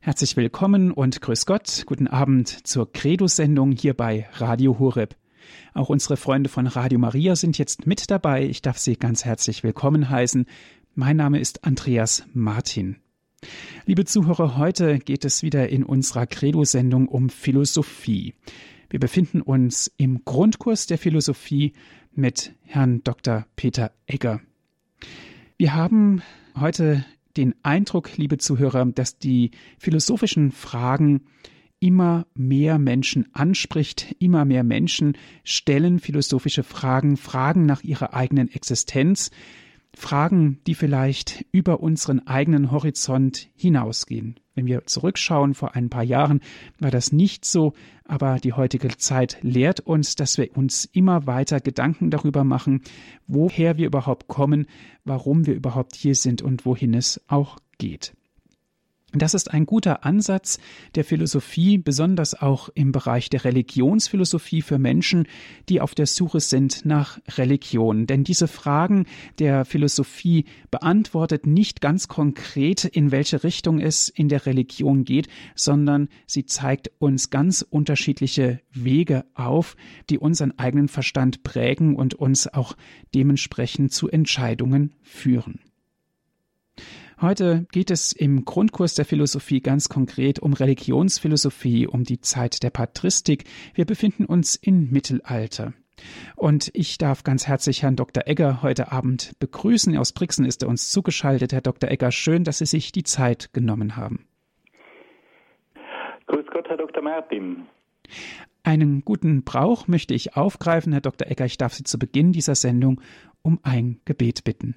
Herzlich willkommen und grüß Gott. Guten Abend zur Credo-Sendung hier bei Radio Horeb. Auch unsere Freunde von Radio Maria sind jetzt mit dabei. Ich darf Sie ganz herzlich willkommen heißen. Mein Name ist Andreas Martin. Liebe Zuhörer, heute geht es wieder in unserer Credo-Sendung um Philosophie. Wir befinden uns im Grundkurs der Philosophie mit Herrn Dr. Peter Egger. Wir haben heute den Eindruck, liebe Zuhörer, dass die philosophischen Fragen immer mehr Menschen anspricht, immer mehr Menschen stellen philosophische Fragen, Fragen nach ihrer eigenen Existenz, Fragen, die vielleicht über unseren eigenen Horizont hinausgehen. Wenn wir zurückschauen, vor ein paar Jahren war das nicht so, aber die heutige Zeit lehrt uns, dass wir uns immer weiter Gedanken darüber machen, woher wir überhaupt kommen, warum wir überhaupt hier sind und wohin es auch geht. Das ist ein guter Ansatz der Philosophie, besonders auch im Bereich der Religionsphilosophie für Menschen, die auf der Suche sind nach Religion. Denn diese Fragen der Philosophie beantwortet nicht ganz konkret, in welche Richtung es in der Religion geht, sondern sie zeigt uns ganz unterschiedliche Wege auf, die unseren eigenen Verstand prägen und uns auch dementsprechend zu Entscheidungen führen. Heute geht es im Grundkurs der Philosophie ganz konkret um Religionsphilosophie, um die Zeit der Patristik. Wir befinden uns im Mittelalter. Und ich darf ganz herzlich Herrn Dr. Egger heute Abend begrüßen. Aus Brixen ist er uns zugeschaltet. Herr Dr. Egger, schön, dass Sie sich die Zeit genommen haben. Grüß Gott, Herr Dr. Martin. Einen guten Brauch möchte ich aufgreifen, Herr Dr. Egger. Ich darf Sie zu Beginn dieser Sendung um ein Gebet bitten.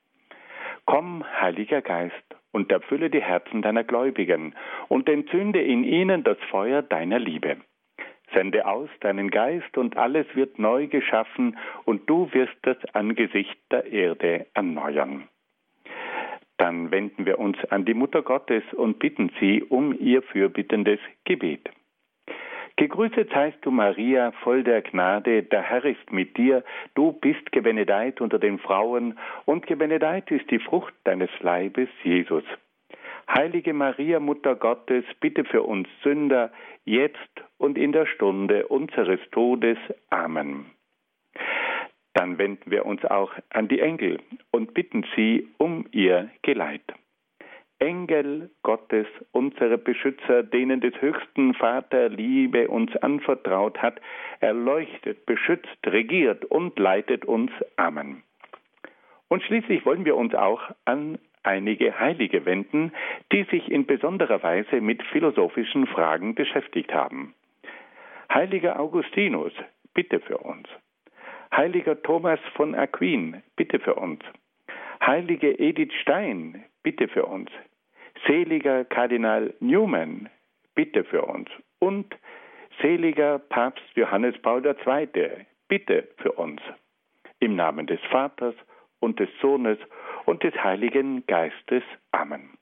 Komm, Heiliger Geist, und erfülle die Herzen deiner Gläubigen und entzünde in ihnen das Feuer deiner Liebe. Sende aus deinen Geist und alles wird neu geschaffen und du wirst das Angesicht der Erde erneuern. Dann wenden wir uns an die Mutter Gottes und bitten sie um ihr fürbittendes Gebet. Gegrüßet seist du, Maria, voll der Gnade, der Herr ist mit dir, du bist gebenedeit unter den Frauen, und gebenedeit ist die Frucht deines Leibes, Jesus. Heilige Maria, Mutter Gottes, bitte für uns Sünder, jetzt und in der Stunde unseres Todes. Amen. Dann wenden wir uns auch an die Engel und bitten sie um ihr Geleit. Engel Gottes, unsere Beschützer, denen des höchsten Vater Liebe uns anvertraut hat, erleuchtet, beschützt, regiert und leitet uns. Amen. Und schließlich wollen wir uns auch an einige Heilige wenden, die sich in besonderer Weise mit philosophischen Fragen beschäftigt haben. Heiliger Augustinus, bitte für uns. Heiliger Thomas von Aquin, bitte für uns. Heilige Edith Stein, bitte für uns. Seliger Kardinal Newman, bitte für uns. Und seliger Papst Johannes Paul II, bitte für uns. Im Namen des Vaters und des Sohnes und des Heiligen Geistes. Amen.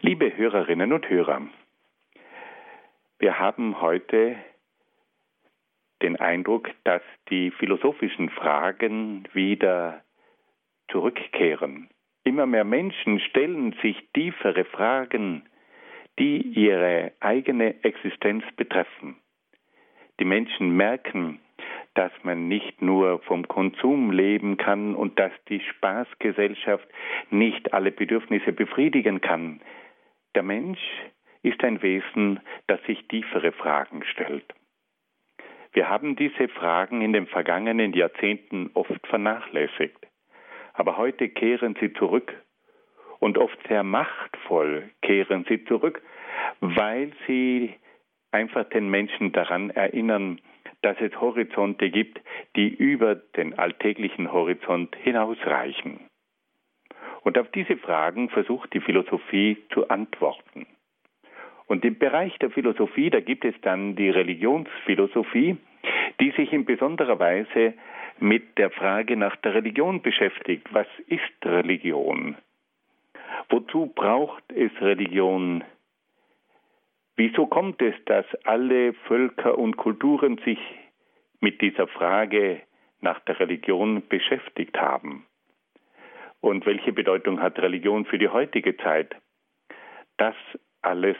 Liebe Hörerinnen und Hörer, wir haben heute den Eindruck, dass die philosophischen Fragen wieder zurückkehren. Immer mehr Menschen stellen sich tiefere Fragen, die ihre eigene Existenz betreffen. Die Menschen merken, dass man nicht nur vom Konsum leben kann und dass die Spaßgesellschaft nicht alle Bedürfnisse befriedigen kann. Der Mensch ist ein Wesen, das sich tiefere Fragen stellt. Wir haben diese Fragen in den vergangenen Jahrzehnten oft vernachlässigt aber heute kehren sie zurück und oft sehr machtvoll kehren sie zurück, weil sie einfach den Menschen daran erinnern, dass es Horizonte gibt, die über den alltäglichen Horizont hinausreichen. Und auf diese Fragen versucht die Philosophie zu antworten. Und im Bereich der Philosophie, da gibt es dann die Religionsphilosophie, die sich in besonderer Weise mit der Frage nach der Religion beschäftigt. Was ist Religion? Wozu braucht es Religion? Wieso kommt es, dass alle Völker und Kulturen sich mit dieser Frage nach der Religion beschäftigt haben? Und welche Bedeutung hat Religion für die heutige Zeit? Das alles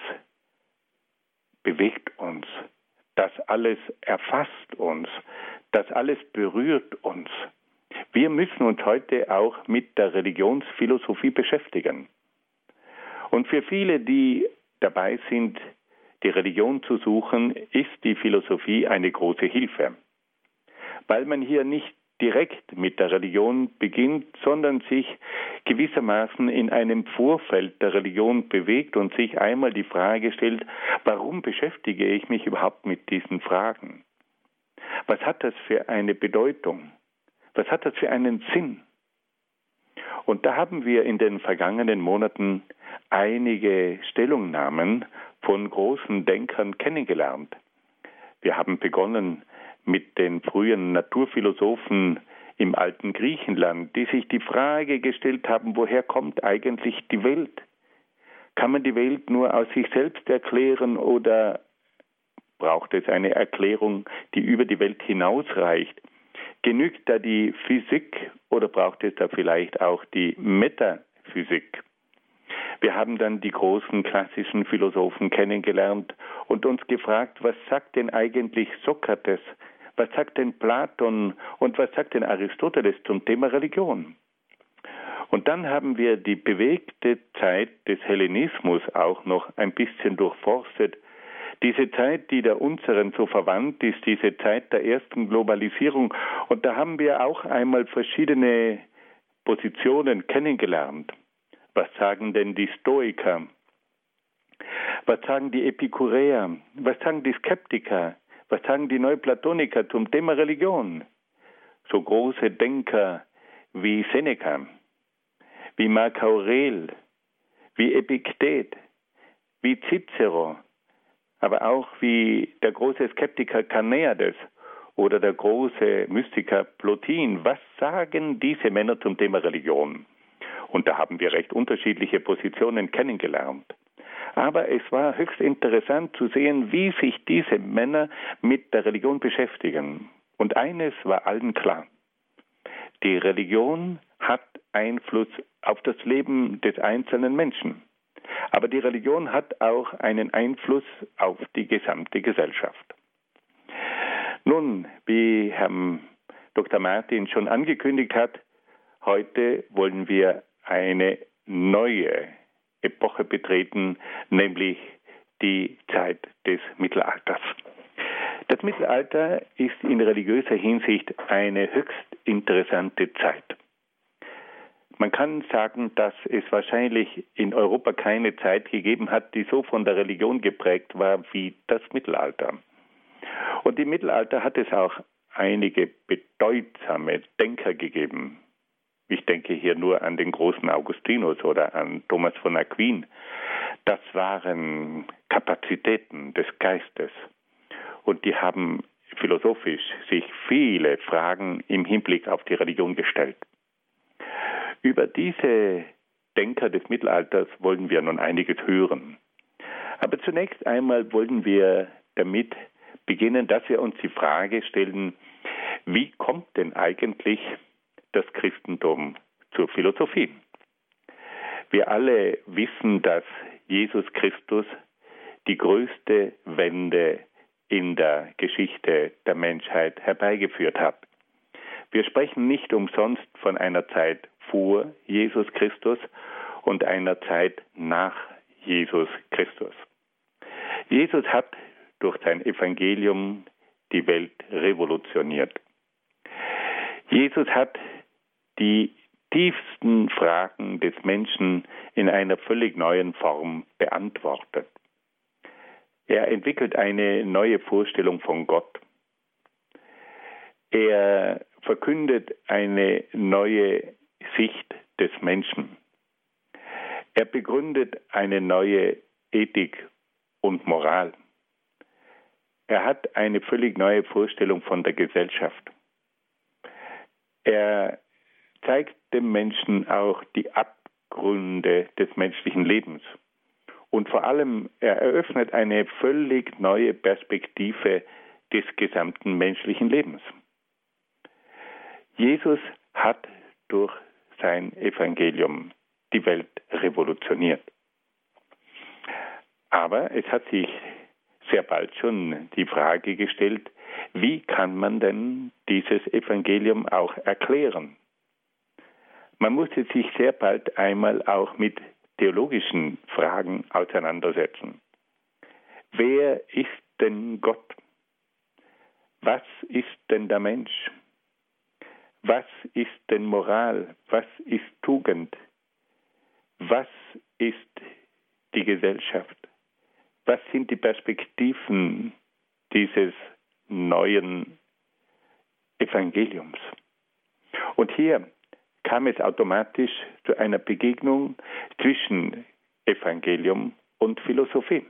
bewegt uns. Das alles erfasst uns. Das alles berührt uns. Wir müssen uns heute auch mit der Religionsphilosophie beschäftigen. Und für viele, die dabei sind, die Religion zu suchen, ist die Philosophie eine große Hilfe, weil man hier nicht direkt mit der Religion beginnt, sondern sich gewissermaßen in einem Vorfeld der Religion bewegt und sich einmal die Frage stellt, warum beschäftige ich mich überhaupt mit diesen Fragen? Was hat das für eine Bedeutung? Was hat das für einen Sinn? Und da haben wir in den vergangenen Monaten einige Stellungnahmen von großen Denkern kennengelernt. Wir haben begonnen mit den frühen Naturphilosophen im alten Griechenland, die sich die Frage gestellt haben, woher kommt eigentlich die Welt? Kann man die Welt nur aus sich selbst erklären oder braucht es eine Erklärung, die über die Welt hinausreicht? Genügt da die Physik oder braucht es da vielleicht auch die Metaphysik? Wir haben dann die großen klassischen Philosophen kennengelernt und uns gefragt, was sagt denn eigentlich Sokrates was sagt denn Platon und was sagt denn Aristoteles zum Thema Religion? Und dann haben wir die bewegte Zeit des Hellenismus auch noch ein bisschen durchforstet. Diese Zeit, die der unseren so verwandt ist, diese Zeit der ersten Globalisierung. Und da haben wir auch einmal verschiedene Positionen kennengelernt. Was sagen denn die Stoiker? Was sagen die Epikureer? Was sagen die Skeptiker? Was sagen die Neuplatoniker zum Thema Religion? So große Denker wie Seneca, wie Marc Aurel, wie Epiktet, wie Cicero, aber auch wie der große Skeptiker Carneades oder der große Mystiker Plotin. Was sagen diese Männer zum Thema Religion? Und da haben wir recht unterschiedliche Positionen kennengelernt. Aber es war höchst interessant zu sehen, wie sich diese Männer mit der Religion beschäftigen. Und eines war allen klar. Die Religion hat Einfluss auf das Leben des einzelnen Menschen. Aber die Religion hat auch einen Einfluss auf die gesamte Gesellschaft. Nun, wie Herr Dr. Martin schon angekündigt hat, heute wollen wir eine neue Epoche betreten, nämlich die Zeit des Mittelalters. Das Mittelalter ist in religiöser Hinsicht eine höchst interessante Zeit. Man kann sagen, dass es wahrscheinlich in Europa keine Zeit gegeben hat, die so von der Religion geprägt war wie das Mittelalter. Und im Mittelalter hat es auch einige bedeutsame Denker gegeben. Ich denke hier nur an den großen Augustinus oder an Thomas von Aquin. Das waren Kapazitäten des Geistes. Und die haben philosophisch sich viele Fragen im Hinblick auf die Religion gestellt. Über diese Denker des Mittelalters wollen wir nun einiges hören. Aber zunächst einmal wollen wir damit beginnen, dass wir uns die Frage stellen, wie kommt denn eigentlich das Christentum zur Philosophie. Wir alle wissen, dass Jesus Christus die größte Wende in der Geschichte der Menschheit herbeigeführt hat. Wir sprechen nicht umsonst von einer Zeit vor Jesus Christus und einer Zeit nach Jesus Christus. Jesus hat durch sein Evangelium die Welt revolutioniert. Jesus hat die tiefsten Fragen des Menschen in einer völlig neuen Form beantwortet. Er entwickelt eine neue Vorstellung von Gott. Er verkündet eine neue Sicht des Menschen. Er begründet eine neue Ethik und Moral. Er hat eine völlig neue Vorstellung von der Gesellschaft. Er zeigt dem Menschen auch die Abgründe des menschlichen Lebens. Und vor allem, er eröffnet eine völlig neue Perspektive des gesamten menschlichen Lebens. Jesus hat durch sein Evangelium die Welt revolutioniert. Aber es hat sich sehr bald schon die Frage gestellt, wie kann man denn dieses Evangelium auch erklären? Man musste sich sehr bald einmal auch mit theologischen Fragen auseinandersetzen. Wer ist denn Gott? Was ist denn der Mensch? Was ist denn Moral? Was ist Tugend? Was ist die Gesellschaft? Was sind die Perspektiven dieses neuen Evangeliums? Und hier kam es automatisch zu einer Begegnung zwischen Evangelium und Philosophie.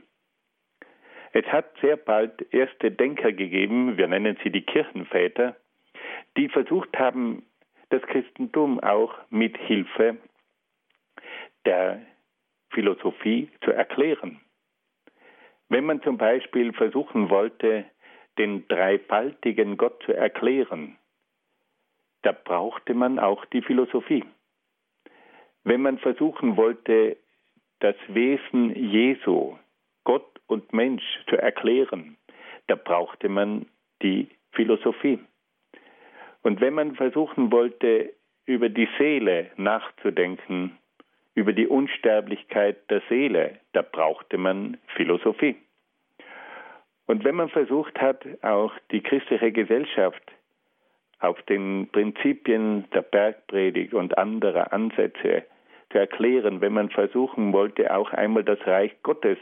Es hat sehr bald erste Denker gegeben, wir nennen sie die Kirchenväter, die versucht haben, das Christentum auch mit Hilfe der Philosophie zu erklären. Wenn man zum Beispiel versuchen wollte, den dreifaltigen Gott zu erklären, da brauchte man auch die Philosophie. Wenn man versuchen wollte, das Wesen Jesu, Gott und Mensch zu erklären, da brauchte man die Philosophie. Und wenn man versuchen wollte, über die Seele nachzudenken, über die Unsterblichkeit der Seele, da brauchte man Philosophie. Und wenn man versucht hat, auch die christliche Gesellschaft auf den Prinzipien der Bergpredigt und anderer Ansätze zu erklären, wenn man versuchen wollte, auch einmal das Reich Gottes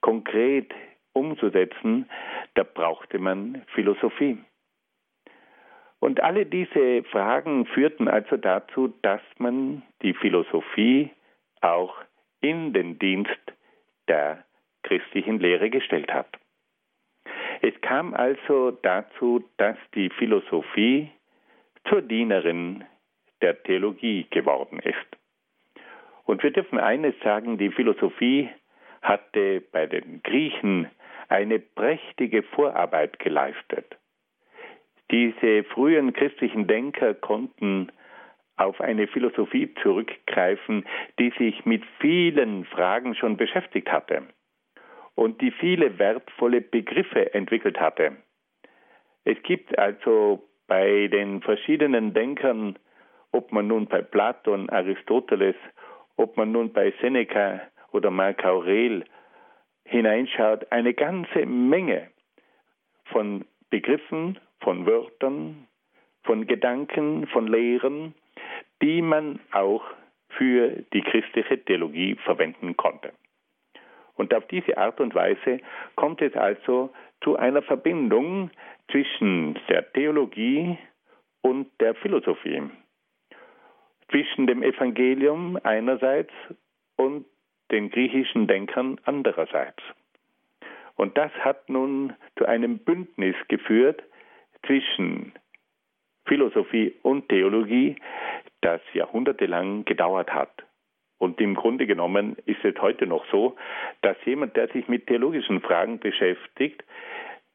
konkret umzusetzen, da brauchte man Philosophie. Und alle diese Fragen führten also dazu, dass man die Philosophie auch in den Dienst der christlichen Lehre gestellt hat. Es kam also dazu, dass die Philosophie zur Dienerin der Theologie geworden ist. Und wir dürfen eines sagen, die Philosophie hatte bei den Griechen eine prächtige Vorarbeit geleistet. Diese frühen christlichen Denker konnten auf eine Philosophie zurückgreifen, die sich mit vielen Fragen schon beschäftigt hatte und die viele wertvolle Begriffe entwickelt hatte. Es gibt also bei den verschiedenen Denkern, ob man nun bei Platon, Aristoteles, ob man nun bei Seneca oder Marc Aurel hineinschaut, eine ganze Menge von Begriffen, von Wörtern, von Gedanken, von Lehren, die man auch für die christliche Theologie verwenden konnte. Und auf diese Art und Weise kommt es also zu einer Verbindung zwischen der Theologie und der Philosophie, zwischen dem Evangelium einerseits und den griechischen Denkern andererseits. Und das hat nun zu einem Bündnis geführt zwischen Philosophie und Theologie, das jahrhundertelang gedauert hat. Und im Grunde genommen ist es heute noch so, dass jemand, der sich mit theologischen Fragen beschäftigt,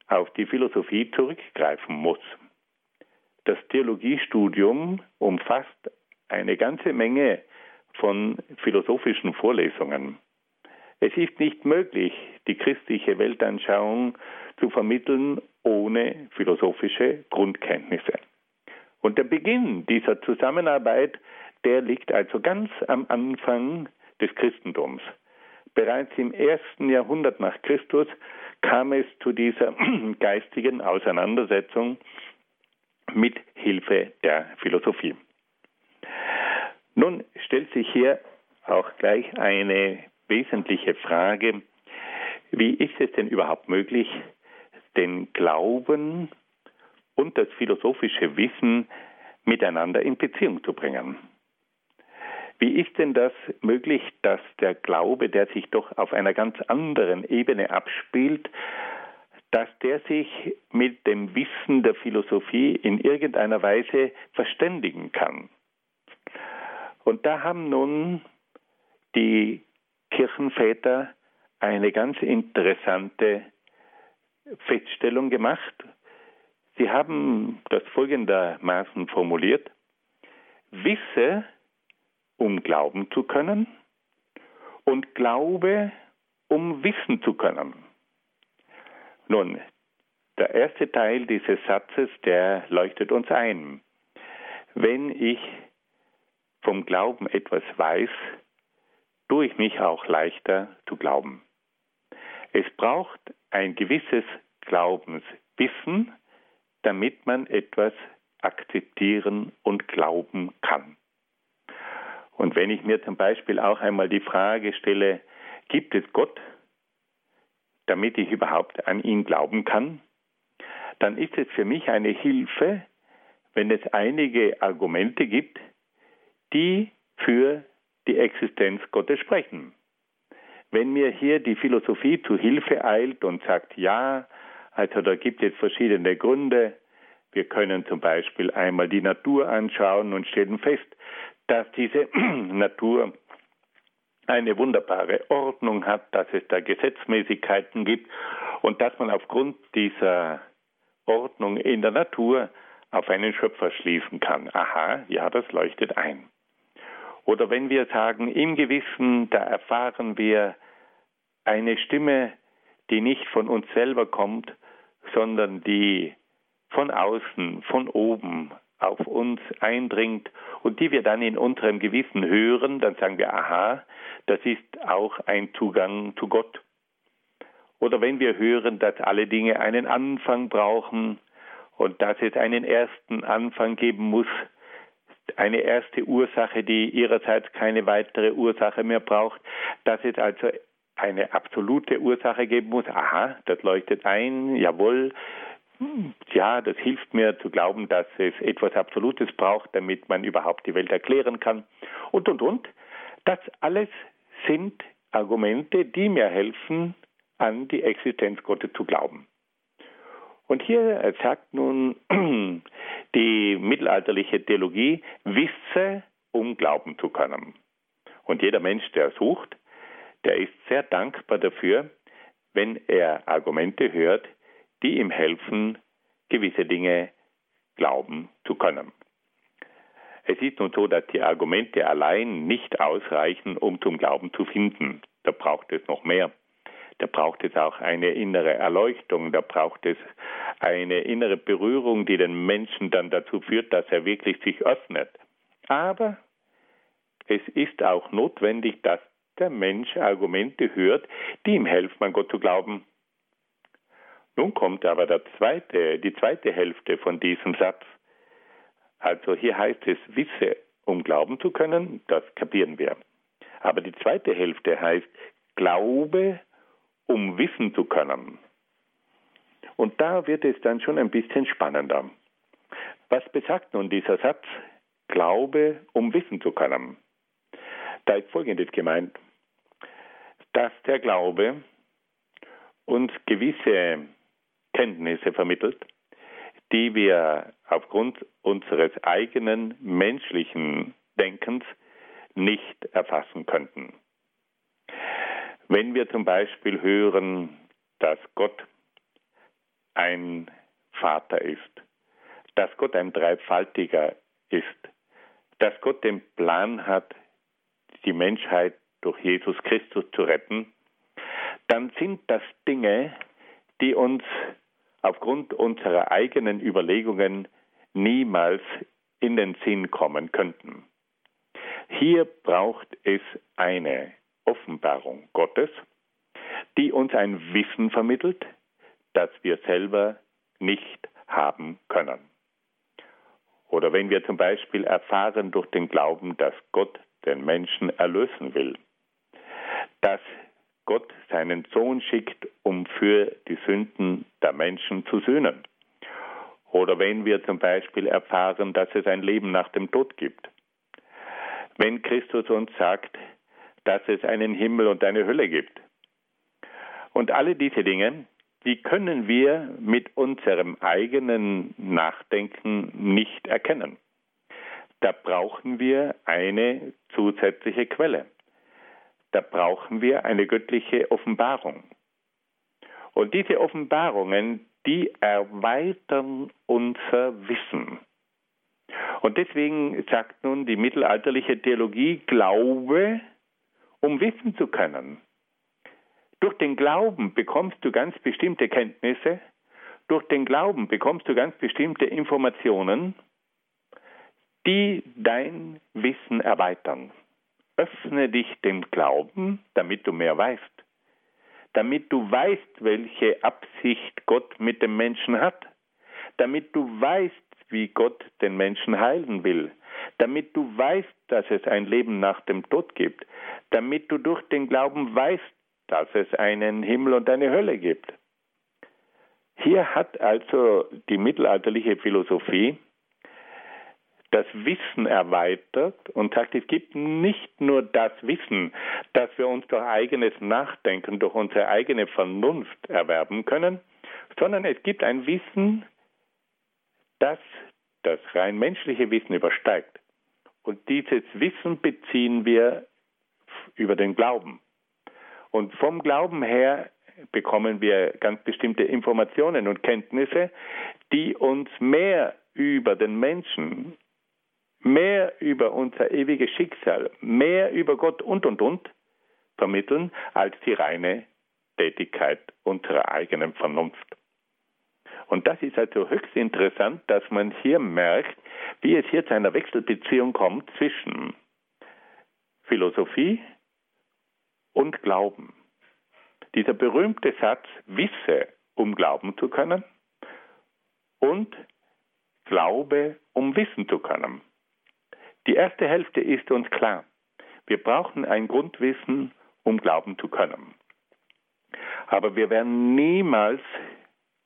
auf die Philosophie zurückgreifen muss. Das Theologiestudium umfasst eine ganze Menge von philosophischen Vorlesungen. Es ist nicht möglich, die christliche Weltanschauung zu vermitteln ohne philosophische Grundkenntnisse. Und der Beginn dieser Zusammenarbeit, der liegt also ganz am Anfang des Christentums. Bereits im ersten Jahrhundert nach Christus kam es zu dieser geistigen Auseinandersetzung mit Hilfe der Philosophie. Nun stellt sich hier auch gleich eine wesentliche Frage, wie ist es denn überhaupt möglich, den Glauben und das philosophische Wissen miteinander in Beziehung zu bringen. Wie ist denn das möglich, dass der Glaube, der sich doch auf einer ganz anderen Ebene abspielt, dass der sich mit dem Wissen der Philosophie in irgendeiner Weise verständigen kann? Und da haben nun die Kirchenväter eine ganz interessante Feststellung gemacht. Sie haben das folgendermaßen formuliert. Wisse, um glauben zu können und glaube, um wissen zu können. Nun, der erste Teil dieses Satzes, der leuchtet uns ein. Wenn ich vom Glauben etwas weiß, tue ich mich auch leichter zu glauben. Es braucht ein gewisses Glaubenswissen, damit man etwas akzeptieren und glauben kann. Und wenn ich mir zum Beispiel auch einmal die Frage stelle, gibt es Gott, damit ich überhaupt an ihn glauben kann, dann ist es für mich eine Hilfe, wenn es einige Argumente gibt, die für die Existenz Gottes sprechen. Wenn mir hier die Philosophie zu Hilfe eilt und sagt, ja, also da gibt es verschiedene Gründe, wir können zum Beispiel einmal die Natur anschauen und stellen fest, dass diese Natur eine wunderbare Ordnung hat, dass es da Gesetzmäßigkeiten gibt und dass man aufgrund dieser Ordnung in der Natur auf einen Schöpfer schließen kann. Aha, ja, das leuchtet ein. Oder wenn wir sagen, im Gewissen, da erfahren wir eine Stimme, die nicht von uns selber kommt, sondern die von außen, von oben auf uns eindringt und die wir dann in unserem Gewissen hören, dann sagen wir, aha, das ist auch ein Zugang zu Gott. Oder wenn wir hören, dass alle Dinge einen Anfang brauchen und dass es einen ersten Anfang geben muss, eine erste Ursache, die ihrerseits keine weitere Ursache mehr braucht, dass es also eine absolute Ursache geben muss. Aha, das leuchtet ein, jawohl. Ja, das hilft mir zu glauben, dass es etwas Absolutes braucht, damit man überhaupt die Welt erklären kann. Und, und, und. Das alles sind Argumente, die mir helfen, an die Existenz Gottes zu glauben. Und hier sagt nun die mittelalterliche Theologie, wisse, um glauben zu können. Und jeder Mensch, der sucht, der ist sehr dankbar dafür, wenn er Argumente hört, die ihm helfen, gewisse Dinge glauben zu können. Es ist nun so, dass die Argumente allein nicht ausreichen, um zum Glauben zu finden. Da braucht es noch mehr. Da braucht es auch eine innere Erleuchtung, da braucht es eine innere Berührung, die den Menschen dann dazu führt, dass er wirklich sich öffnet. Aber es ist auch notwendig, dass der Mensch Argumente hört, die ihm helfen, an Gott zu glauben. Nun kommt aber der zweite, die zweite Hälfte von diesem Satz. Also hier heißt es, wisse, um glauben zu können, das kapieren wir. Aber die zweite Hälfte heißt, glaube, um wissen zu können. Und da wird es dann schon ein bisschen spannender. Was besagt nun dieser Satz? Glaube, um wissen zu können. Da ist Folgendes gemeint, dass der Glaube uns gewisse Kenntnisse vermittelt, die wir aufgrund unseres eigenen menschlichen Denkens nicht erfassen könnten. Wenn wir zum Beispiel hören, dass Gott ein Vater ist, dass Gott ein Dreifaltiger ist, dass Gott den Plan hat, die Menschheit durch Jesus Christus zu retten, dann sind das Dinge, die uns aufgrund unserer eigenen Überlegungen niemals in den Sinn kommen könnten. Hier braucht es eine Offenbarung Gottes, die uns ein Wissen vermittelt, das wir selber nicht haben können. Oder wenn wir zum Beispiel erfahren durch den Glauben, dass Gott den Menschen erlösen will, dass Gott seinen Sohn schickt, um für die Sünden der Menschen zu sühnen. Oder wenn wir zum Beispiel erfahren, dass es ein Leben nach dem Tod gibt. wenn Christus uns sagt, dass es einen Himmel und eine Hölle gibt. Und alle diese Dinge, die können wir mit unserem eigenen Nachdenken nicht erkennen. Da brauchen wir eine zusätzliche Quelle. Da brauchen wir eine göttliche Offenbarung. Und diese Offenbarungen, die erweitern unser Wissen. Und deswegen sagt nun die mittelalterliche Theologie, Glaube, um wissen zu können. Durch den Glauben bekommst du ganz bestimmte Kenntnisse, durch den Glauben bekommst du ganz bestimmte Informationen, die dein Wissen erweitern. Öffne dich dem Glauben, damit du mehr weißt, damit du weißt, welche Absicht Gott mit dem Menschen hat, damit du weißt, wie Gott den Menschen heilen will, damit du weißt, dass es ein Leben nach dem Tod gibt, damit du durch den Glauben weißt, dass es einen Himmel und eine Hölle gibt. Hier hat also die mittelalterliche Philosophie das Wissen erweitert und sagt, es gibt nicht nur das Wissen, das wir uns durch eigenes Nachdenken, durch unsere eigene Vernunft erwerben können, sondern es gibt ein Wissen, das das rein menschliche Wissen übersteigt. Und dieses Wissen beziehen wir über den Glauben. Und vom Glauben her bekommen wir ganz bestimmte Informationen und Kenntnisse, die uns mehr über den Menschen, mehr über unser ewiges Schicksal, mehr über Gott und und und vermitteln als die reine Tätigkeit unserer eigenen Vernunft. Und das ist also höchst interessant, dass man hier merkt, wie es hier zu einer Wechselbeziehung kommt zwischen Philosophie und Glauben. Dieser berühmte Satz, wisse, um glauben zu können, und glaube, um wissen zu können. Die erste Hälfte ist uns klar. Wir brauchen ein Grundwissen, um glauben zu können. Aber wir werden niemals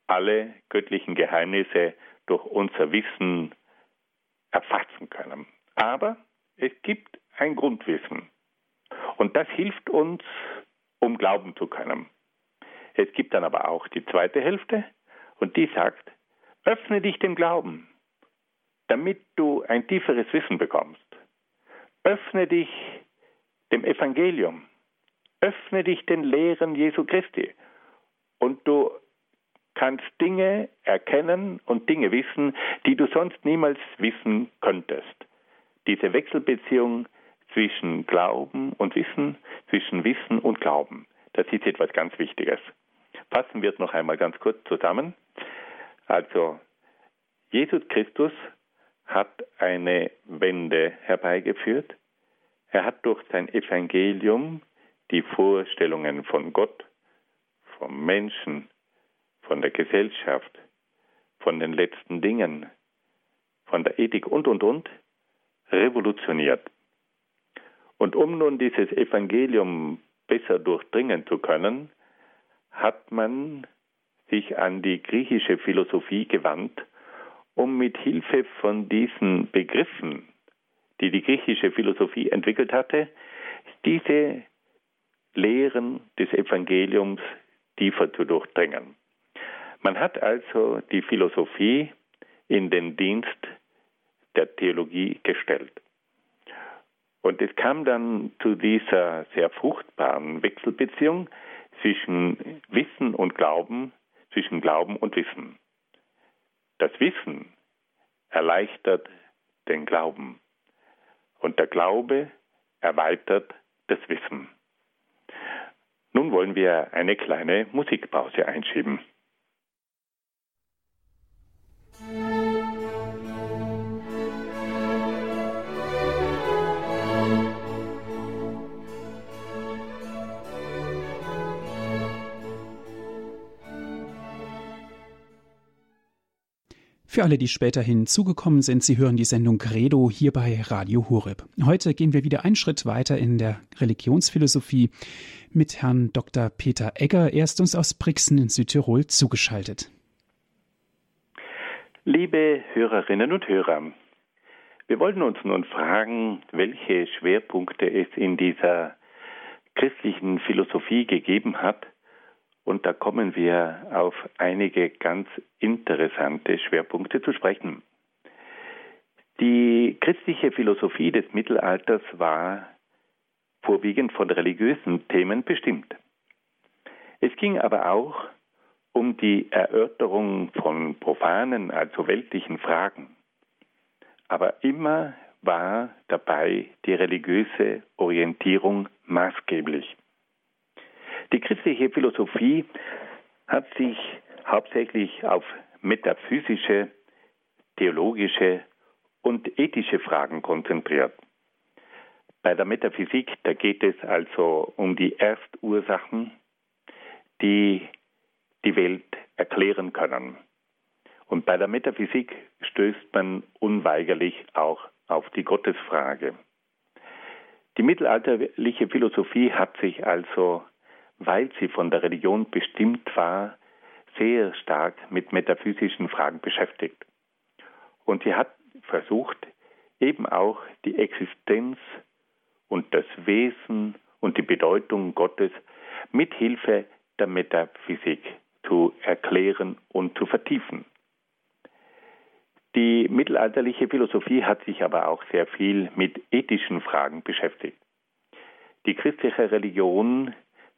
alle göttlichen Geheimnisse durch unser Wissen erfassen können. Aber es gibt ein Grundwissen. Und das hilft uns, um glauben zu können. Es gibt dann aber auch die zweite Hälfte und die sagt, öffne dich dem Glauben, damit du ein tieferes Wissen bekommst. Öffne dich dem Evangelium. Öffne dich den Lehren Jesu Christi. Und du kannst Dinge erkennen und Dinge wissen, die du sonst niemals wissen könntest. Diese Wechselbeziehung zwischen Glauben und Wissen, zwischen Wissen und Glauben, das ist etwas ganz Wichtiges. Fassen wir es noch einmal ganz kurz zusammen. Also, Jesus Christus hat eine Wende herbeigeführt. Er hat durch sein Evangelium die Vorstellungen von Gott, vom Menschen, von der Gesellschaft, von den letzten Dingen, von der Ethik und, und, und, revolutioniert. Und um nun dieses Evangelium besser durchdringen zu können, hat man sich an die griechische Philosophie gewandt, um mit Hilfe von diesen Begriffen, die die griechische Philosophie entwickelt hatte, diese Lehren des Evangeliums tiefer zu durchdringen. Man hat also die Philosophie in den Dienst der Theologie gestellt. Und es kam dann zu dieser sehr fruchtbaren Wechselbeziehung zwischen Wissen und Glauben, zwischen Glauben und Wissen. Das Wissen erleichtert den Glauben und der Glaube erweitert das Wissen. Nun wollen wir eine kleine Musikpause einschieben. Für alle, die später hinzugekommen sind, Sie hören die Sendung Credo hier bei Radio Horeb. Heute gehen wir wieder einen Schritt weiter in der Religionsphilosophie mit Herrn Dr. Peter Egger. Er ist uns aus Brixen in Südtirol zugeschaltet. Liebe Hörerinnen und Hörer, Wir wollten uns nun fragen, welche Schwerpunkte es in dieser christlichen Philosophie gegeben hat. Und da kommen wir auf einige ganz interessante Schwerpunkte zu sprechen. Die christliche Philosophie des Mittelalters war vorwiegend von religiösen Themen bestimmt. Es ging aber auch um die Erörterung von profanen, also weltlichen Fragen. Aber immer war dabei die religiöse Orientierung maßgeblich. Die christliche Philosophie hat sich hauptsächlich auf metaphysische, theologische und ethische Fragen konzentriert. Bei der Metaphysik, da geht es also um die Erstursachen, die die Welt erklären können. Und bei der Metaphysik stößt man unweigerlich auch auf die Gottesfrage. Die mittelalterliche Philosophie hat sich also, weil sie von der Religion bestimmt war, sehr stark mit metaphysischen Fragen beschäftigt. Und sie hat versucht, eben auch die Existenz und das Wesen und die Bedeutung Gottes mit Hilfe der Metaphysik zu erklären und zu vertiefen. Die mittelalterliche Philosophie hat sich aber auch sehr viel mit ethischen Fragen beschäftigt. Die christliche Religion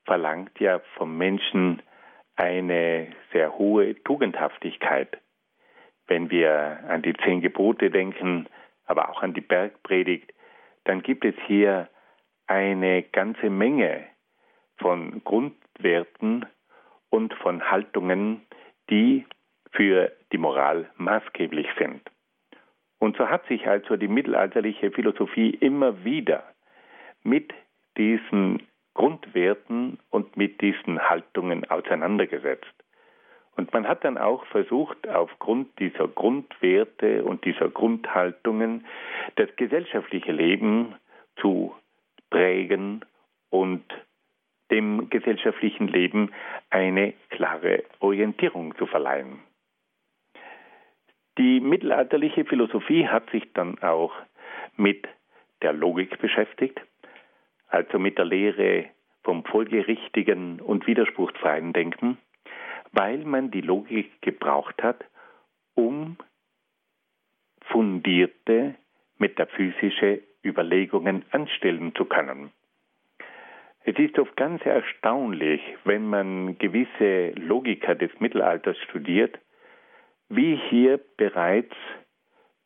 verlangt ja vom Menschen eine sehr hohe Tugendhaftigkeit. Wenn wir an die zehn Gebote denken, aber auch an die Bergpredigt, dann gibt es hier eine ganze Menge von Grundwerten und von Haltungen, die für die Moral maßgeblich sind. Und so hat sich also die mittelalterliche Philosophie immer wieder mit diesen Grundwerten und mit diesen Haltungen auseinandergesetzt. Und man hat dann auch versucht, aufgrund dieser Grundwerte und dieser Grundhaltungen das gesellschaftliche Leben zu prägen und dem gesellschaftlichen Leben eine klare Orientierung zu verleihen. Die mittelalterliche Philosophie hat sich dann auch mit der Logik beschäftigt, also mit der Lehre vom folgerichtigen und widerspruchsfreien Denken, weil man die Logik gebraucht hat, um fundierte metaphysische Überlegungen anstellen zu können. Es ist oft ganz erstaunlich, wenn man gewisse Logiker des Mittelalters studiert, wie hier bereits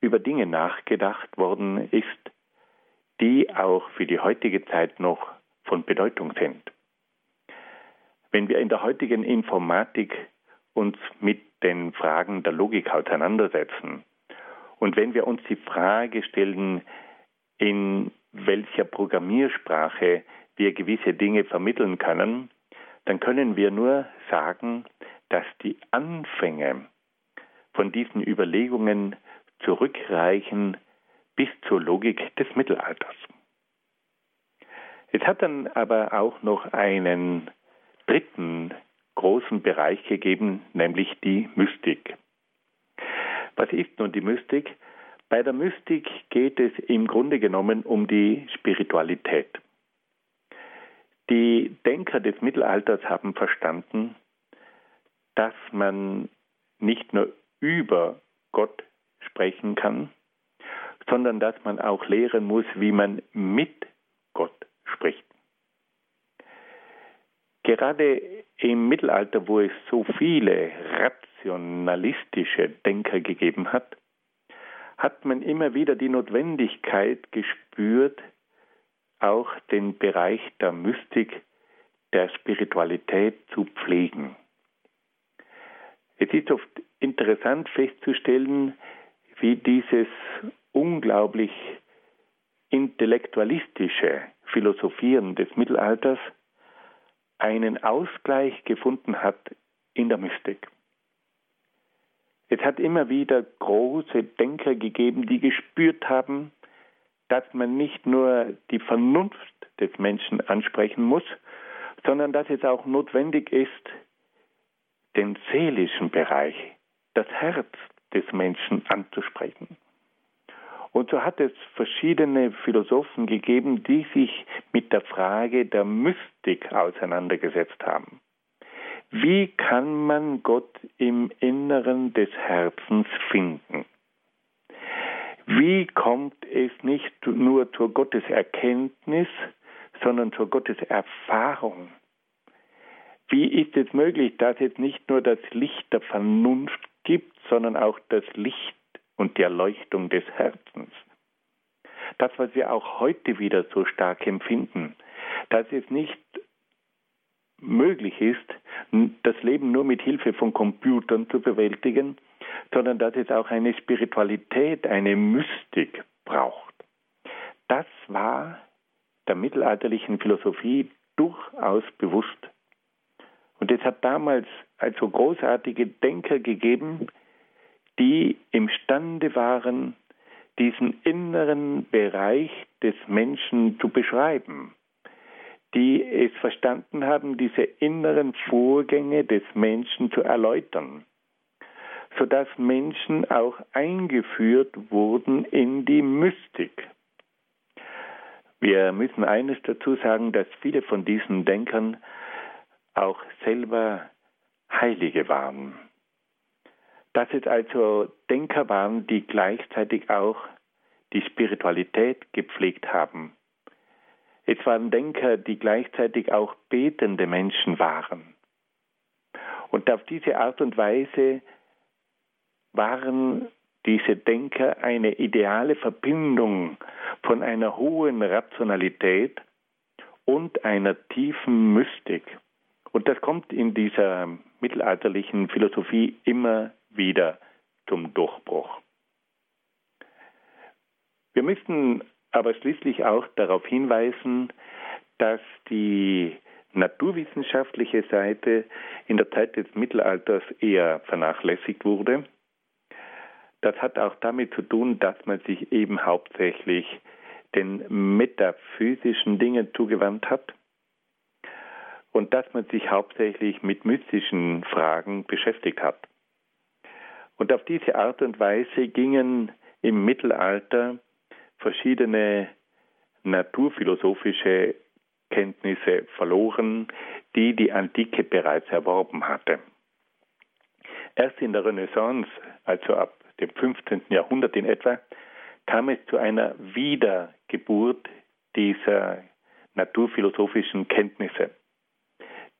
über Dinge nachgedacht worden ist, die auch für die heutige Zeit noch von Bedeutung sind. Wenn wir in der heutigen Informatik uns mit den Fragen der Logik auseinandersetzen und wenn wir uns die Frage stellen, in welcher Programmiersprache wir gewisse Dinge vermitteln können, dann können wir nur sagen, dass die Anfänge von diesen Überlegungen zurückreichen bis zur Logik des Mittelalters. Es hat dann aber auch noch einen dritten großen Bereich gegeben, nämlich die Mystik. Was ist nun die Mystik? Bei der Mystik geht es im Grunde genommen um die Spiritualität. Die Denker des Mittelalters haben verstanden, dass man nicht nur über Gott sprechen kann, sondern dass man auch lehren muss, wie man mit Gott spricht. Gerade im Mittelalter, wo es so viele rationalistische Denker gegeben hat, hat man immer wieder die Notwendigkeit gespürt, auch den Bereich der Mystik, der Spiritualität zu pflegen. Es ist oft interessant festzustellen, wie dieses unglaublich intellektualistische Philosophieren des Mittelalters einen Ausgleich gefunden hat in der Mystik. Es hat immer wieder große Denker gegeben, die gespürt haben, dass man nicht nur die Vernunft des Menschen ansprechen muss, sondern dass es auch notwendig ist, den seelischen Bereich, das Herz des Menschen anzusprechen. Und so hat es verschiedene Philosophen gegeben, die sich mit der Frage der Mystik auseinandergesetzt haben. Wie kann man Gott im Inneren des Herzens finden? Wie kommt es nicht nur zur Gotteserkenntnis, sondern zur Gotteserfahrung? Wie ist es möglich, dass es nicht nur das Licht der Vernunft gibt, sondern auch das Licht und die Erleuchtung des Herzens? Das, was wir auch heute wieder so stark empfinden, dass es nicht möglich ist, das Leben nur mit Hilfe von Computern zu bewältigen, sondern dass es auch eine Spiritualität, eine Mystik braucht. Das war der mittelalterlichen Philosophie durchaus bewusst. Und es hat damals also großartige Denker gegeben, die imstande waren, diesen inneren Bereich des Menschen zu beschreiben, die es verstanden haben, diese inneren Vorgänge des Menschen zu erläutern, sodass Menschen auch eingeführt wurden in die Mystik. Wir müssen eines dazu sagen, dass viele von diesen Denkern auch selber Heilige waren. Dass es also Denker waren, die gleichzeitig auch die Spiritualität gepflegt haben. Es waren Denker, die gleichzeitig auch betende Menschen waren. Und auf diese Art und Weise waren diese Denker eine ideale Verbindung von einer hohen Rationalität und einer tiefen Mystik. Und das kommt in dieser mittelalterlichen Philosophie immer wieder zum Durchbruch. Wir müssen aber schließlich auch darauf hinweisen, dass die naturwissenschaftliche Seite in der Zeit des Mittelalters eher vernachlässigt wurde. Das hat auch damit zu tun, dass man sich eben hauptsächlich den metaphysischen Dingen zugewandt hat und dass man sich hauptsächlich mit mystischen Fragen beschäftigt hat. Und auf diese Art und Weise gingen im Mittelalter verschiedene naturphilosophische Kenntnisse verloren, die die Antike bereits erworben hatte. Erst in der Renaissance, also ab dem 15. Jahrhundert in etwa, kam es zu einer Wiedergeburt dieser naturphilosophischen Kenntnisse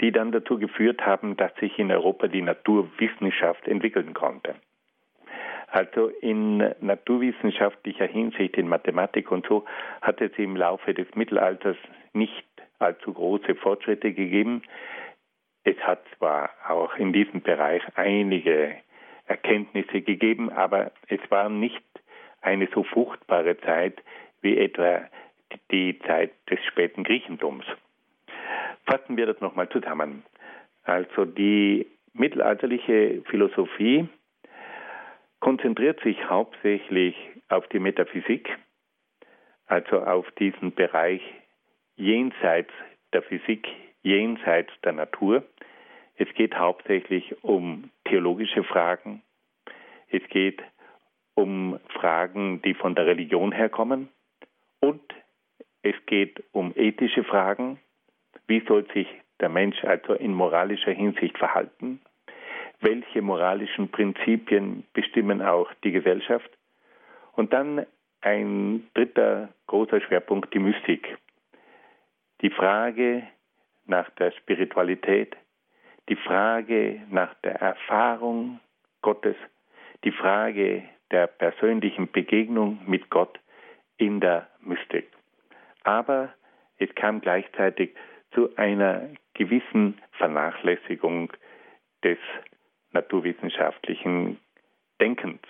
die dann dazu geführt haben, dass sich in Europa die Naturwissenschaft entwickeln konnte. Also in naturwissenschaftlicher Hinsicht, in Mathematik und so, hat es im Laufe des Mittelalters nicht allzu große Fortschritte gegeben. Es hat zwar auch in diesem Bereich einige Erkenntnisse gegeben, aber es war nicht eine so fruchtbare Zeit wie etwa die Zeit des späten Griechentums. Fassen wir das nochmal zusammen. Also die mittelalterliche Philosophie konzentriert sich hauptsächlich auf die Metaphysik, also auf diesen Bereich jenseits der Physik, jenseits der Natur. Es geht hauptsächlich um theologische Fragen. Es geht um Fragen, die von der Religion herkommen. Und es geht um ethische Fragen, wie soll sich der Mensch also in moralischer Hinsicht verhalten? Welche moralischen Prinzipien bestimmen auch die Gesellschaft? Und dann ein dritter großer Schwerpunkt, die Mystik. Die Frage nach der Spiritualität, die Frage nach der Erfahrung Gottes, die Frage der persönlichen Begegnung mit Gott in der Mystik. Aber es kam gleichzeitig zu einer gewissen Vernachlässigung des naturwissenschaftlichen Denkens.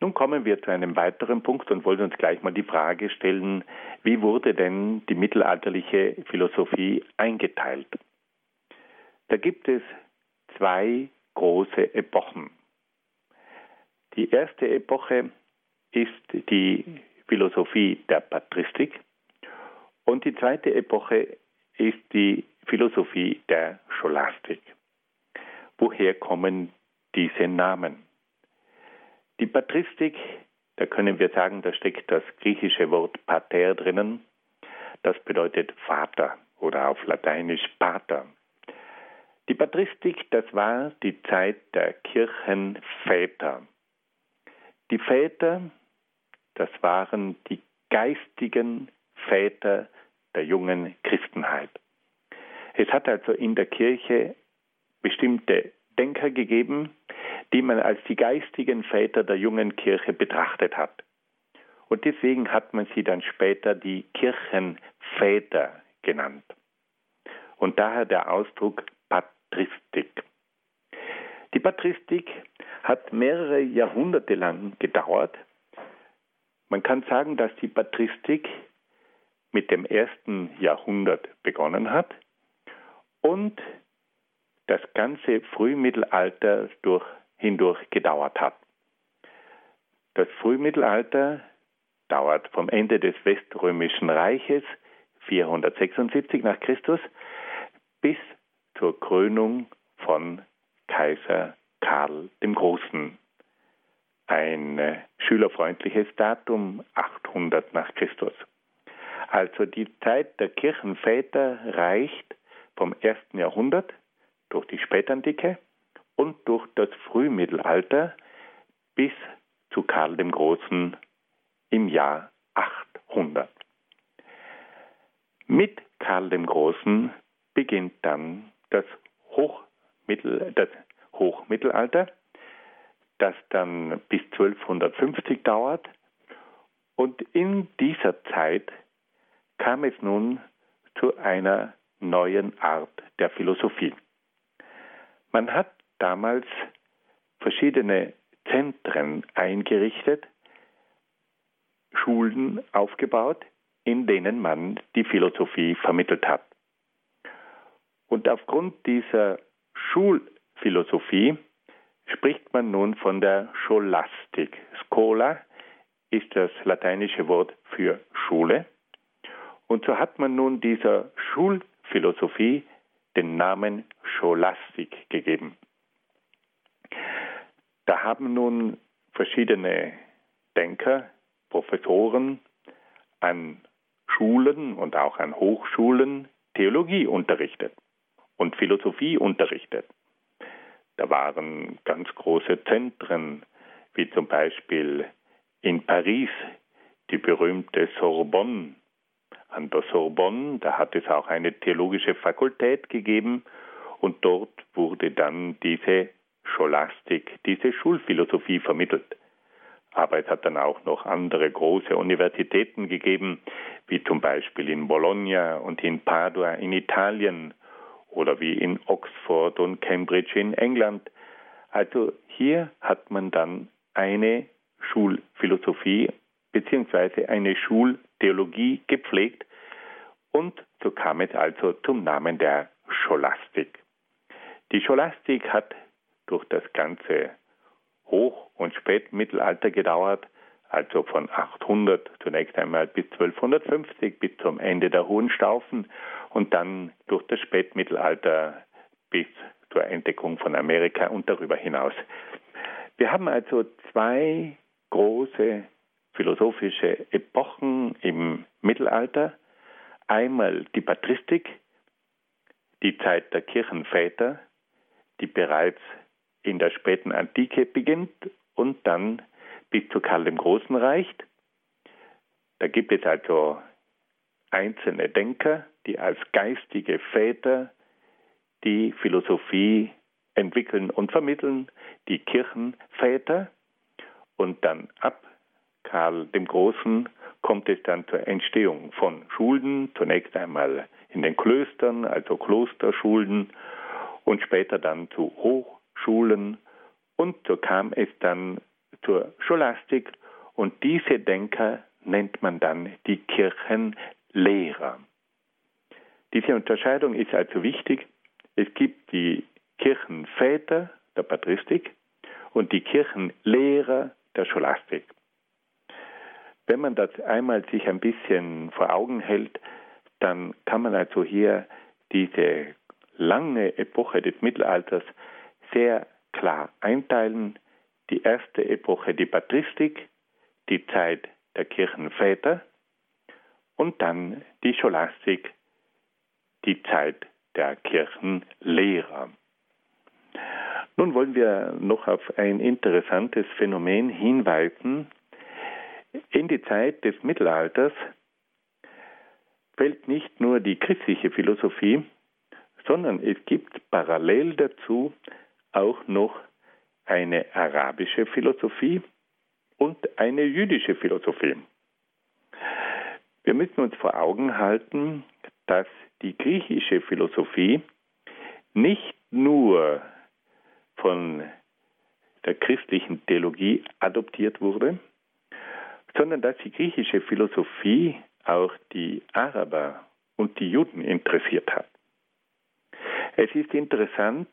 Nun kommen wir zu einem weiteren Punkt und wollen uns gleich mal die Frage stellen, wie wurde denn die mittelalterliche Philosophie eingeteilt? Da gibt es zwei große Epochen. Die erste Epoche ist die Philosophie der Patristik und die zweite Epoche ist die Philosophie der Scholastik. Woher kommen diese Namen? Die Patristik Da können wir sagen, da steckt das griechische Wort pater drinnen. Das bedeutet Vater oder auf Lateinisch Pater. Die Patristik, das war die Zeit der Kirchenväter. Die Väter, das waren die geistigen Väter der jungen Christenheit. Es hat also in der Kirche bestimmte Denker gegeben, die man als die geistigen Väter der jungen Kirche betrachtet hat. Und deswegen hat man sie dann später die Kirchenväter genannt. Und daher der Ausdruck Patristik. Die Patristik hat mehrere Jahrhunderte lang gedauert. Man kann sagen, dass die Patristik mit dem ersten Jahrhundert begonnen hat und das ganze Frühmittelalter durch, hindurch gedauert hat. Das Frühmittelalter dauert vom Ende des Weströmischen Reiches 476 nach Christus bis zur Krönung von Kaiser Karl dem Großen. Ein äh, schülerfreundliches Datum 800 nach Christus. Also die Zeit der Kirchenväter reicht vom ersten Jahrhundert durch die Spätantike und durch das Frühmittelalter bis zu Karl dem Großen im Jahr 800. Mit Karl dem Großen beginnt dann das, Hochmittel, das Hochmittelalter, das dann bis 1250 dauert. Und in dieser Zeit kam es nun zu einer neuen Art der Philosophie. Man hat damals verschiedene Zentren eingerichtet, Schulen aufgebaut, in denen man die Philosophie vermittelt hat. Und aufgrund dieser Schulphilosophie spricht man nun von der Scholastik. Schola ist das lateinische Wort für Schule. Und so hat man nun dieser Schulphilosophie den Namen Scholastik gegeben. Da haben nun verschiedene Denker, Professoren an Schulen und auch an Hochschulen Theologie unterrichtet und Philosophie unterrichtet. Da waren ganz große Zentren, wie zum Beispiel in Paris die berühmte Sorbonne. An der Sorbonne, da hat es auch eine theologische Fakultät gegeben und dort wurde dann diese Scholastik, diese Schulphilosophie vermittelt. Aber es hat dann auch noch andere große Universitäten gegeben, wie zum Beispiel in Bologna und in Padua in Italien oder wie in Oxford und Cambridge in England. Also hier hat man dann eine Schulphilosophie bzw. eine Schultheologie gepflegt und so kam es also zum Namen der Scholastik. Die Scholastik hat durch das ganze Hoch- und Spätmittelalter gedauert, also von 800 zunächst einmal bis 1250 bis zum Ende der Hohenstaufen und dann durch das Spätmittelalter bis zur Entdeckung von Amerika und darüber hinaus. Wir haben also zwei große philosophische Epochen im Mittelalter. Einmal die Patristik, die Zeit der Kirchenväter, die bereits in der späten Antike beginnt und dann bis zu Karl dem Großen reicht. Da gibt es also einzelne Denker, die als geistige Väter die Philosophie entwickeln und vermitteln, die Kirchenväter. Und dann ab Karl dem Großen kommt es dann zur Entstehung von Schulen, zunächst einmal in den Klöstern, also Klosterschulen, und später dann zu Hochschulen. Und so kam es dann zur Scholastik und diese Denker nennt man dann die Kirchenlehrer. Diese Unterscheidung ist also wichtig. Es gibt die Kirchenväter der Patristik und die Kirchenlehrer der Scholastik. Wenn man das einmal sich ein bisschen vor Augen hält, dann kann man also hier diese lange Epoche des Mittelalters sehr klar einteilen. Die erste Epoche die Patristik, die Zeit der Kirchenväter und dann die Scholastik, die Zeit der Kirchenlehrer. Nun wollen wir noch auf ein interessantes Phänomen hinweisen. In die Zeit des Mittelalters fällt nicht nur die christliche Philosophie, sondern es gibt parallel dazu auch noch eine arabische Philosophie und eine jüdische Philosophie. Wir müssen uns vor Augen halten, dass die griechische Philosophie nicht nur von der christlichen Theologie adoptiert wurde, sondern dass die griechische Philosophie auch die Araber und die Juden interessiert hat. Es ist interessant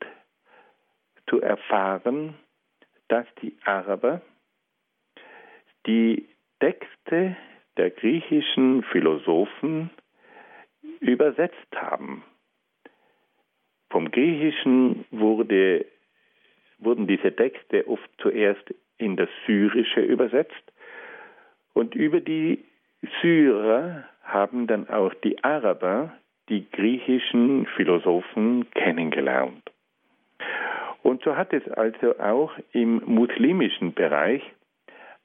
zu erfahren, dass die Araber die Texte der griechischen Philosophen übersetzt haben. Vom Griechischen wurde, wurden diese Texte oft zuerst in das Syrische übersetzt und über die Syrer haben dann auch die Araber die griechischen Philosophen kennengelernt. Und so hat es also auch im muslimischen Bereich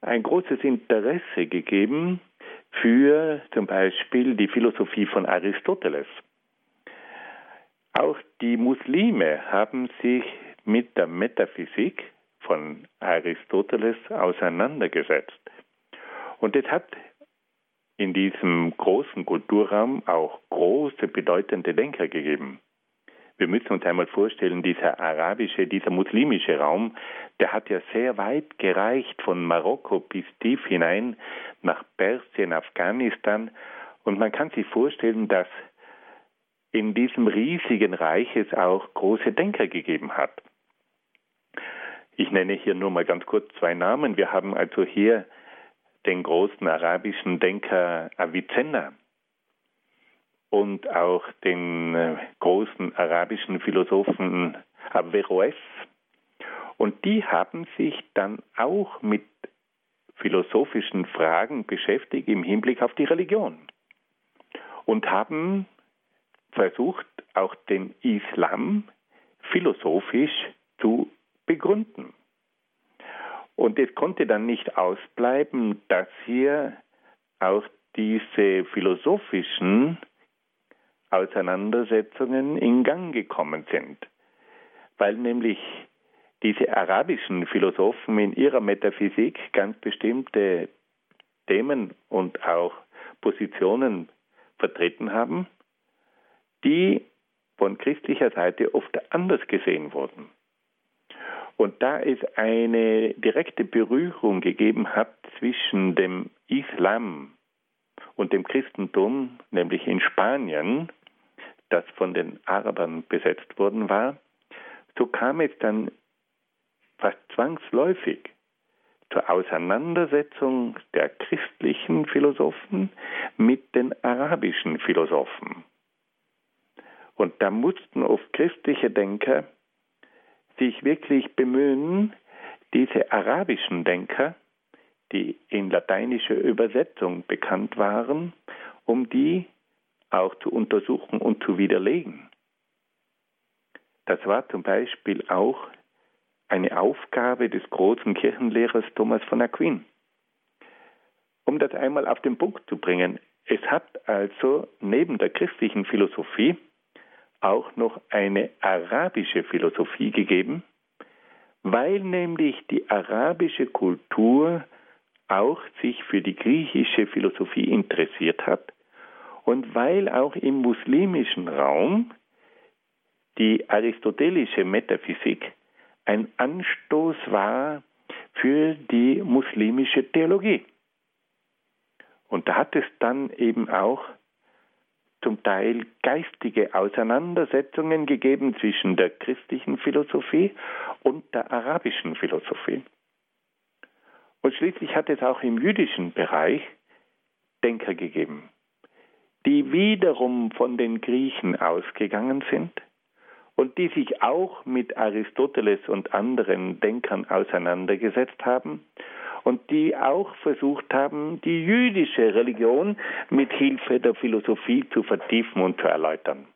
ein großes Interesse gegeben für zum Beispiel die Philosophie von Aristoteles. Auch die Muslime haben sich mit der Metaphysik von Aristoteles auseinandergesetzt. Und es hat in diesem großen Kulturraum auch große, bedeutende Denker gegeben. Wir müssen uns einmal vorstellen, dieser arabische, dieser muslimische Raum, der hat ja sehr weit gereicht von Marokko bis tief hinein nach Persien, Afghanistan. Und man kann sich vorstellen, dass in diesem riesigen Reich es auch große Denker gegeben hat. Ich nenne hier nur mal ganz kurz zwei Namen. Wir haben also hier den großen arabischen Denker Avicenna, und auch den äh, großen arabischen Philosophen Averroes. Und die haben sich dann auch mit philosophischen Fragen beschäftigt im Hinblick auf die Religion und haben versucht, auch den Islam philosophisch zu begründen. Und es konnte dann nicht ausbleiben, dass hier auch diese philosophischen Auseinandersetzungen in Gang gekommen sind, weil nämlich diese arabischen Philosophen in ihrer Metaphysik ganz bestimmte Themen und auch Positionen vertreten haben, die von christlicher Seite oft anders gesehen wurden. Und da es eine direkte Berührung gegeben hat zwischen dem Islam und dem Christentum, nämlich in Spanien, das von den Arabern besetzt worden war, so kam es dann fast zwangsläufig zur Auseinandersetzung der christlichen Philosophen mit den arabischen Philosophen. Und da mussten oft christliche Denker sich wirklich bemühen, diese arabischen Denker, die in lateinischer Übersetzung bekannt waren, um die auch zu untersuchen und zu widerlegen. Das war zum Beispiel auch eine Aufgabe des großen Kirchenlehrers Thomas von Aquin. Um das einmal auf den Punkt zu bringen, es hat also neben der christlichen Philosophie auch noch eine arabische Philosophie gegeben, weil nämlich die arabische Kultur auch sich für die griechische Philosophie interessiert hat und weil auch im muslimischen Raum die aristotelische Metaphysik ein Anstoß war für die muslimische Theologie. Und da hat es dann eben auch zum Teil geistige Auseinandersetzungen gegeben zwischen der christlichen Philosophie und der arabischen Philosophie. Und schließlich hat es auch im jüdischen Bereich Denker gegeben die wiederum von den Griechen ausgegangen sind und die sich auch mit Aristoteles und anderen Denkern auseinandergesetzt haben und die auch versucht haben, die jüdische Religion mit Hilfe der Philosophie zu vertiefen und zu erläutern.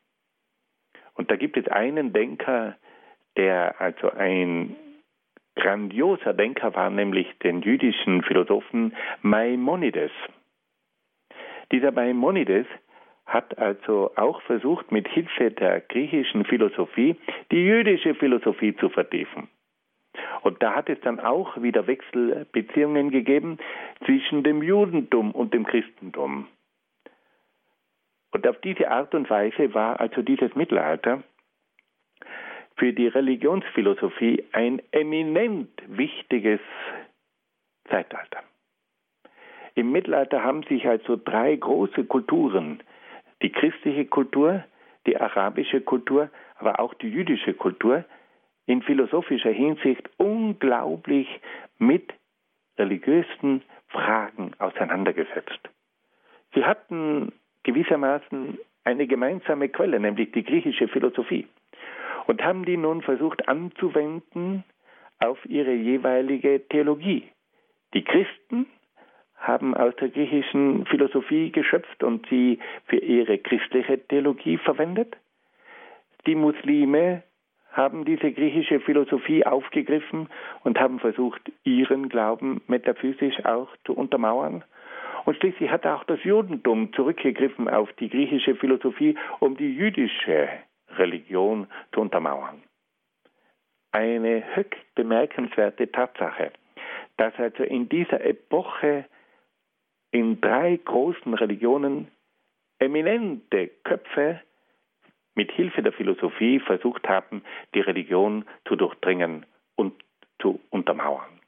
Und da gibt es einen Denker, der also ein grandioser Denker war, nämlich den jüdischen Philosophen Maimonides. Dieser Maimonides hat also auch versucht, mit Hilfe der griechischen Philosophie die jüdische Philosophie zu vertiefen. Und da hat es dann auch wieder Wechselbeziehungen gegeben zwischen dem Judentum und dem Christentum. Und auf diese Art und Weise war also dieses Mittelalter für die Religionsphilosophie ein eminent wichtiges Zeitalter. Im Mittelalter haben sich also drei große Kulturen, die christliche Kultur, die arabische Kultur, aber auch die jüdische Kultur, in philosophischer Hinsicht unglaublich mit religiösen Fragen auseinandergesetzt. Sie hatten gewissermaßen eine gemeinsame Quelle, nämlich die griechische Philosophie, und haben die nun versucht anzuwenden auf ihre jeweilige Theologie. Die Christen haben aus der griechischen Philosophie geschöpft und sie für ihre christliche Theologie verwendet. Die Muslime haben diese griechische Philosophie aufgegriffen und haben versucht, ihren Glauben metaphysisch auch zu untermauern. Und schließlich hat auch das Judentum zurückgegriffen auf die griechische Philosophie, um die jüdische Religion zu untermauern. Eine höchst bemerkenswerte Tatsache, dass also in dieser Epoche in drei großen Religionen eminente Köpfe mit Hilfe der Philosophie versucht haben, die Religion zu durchdringen und zu untermauern.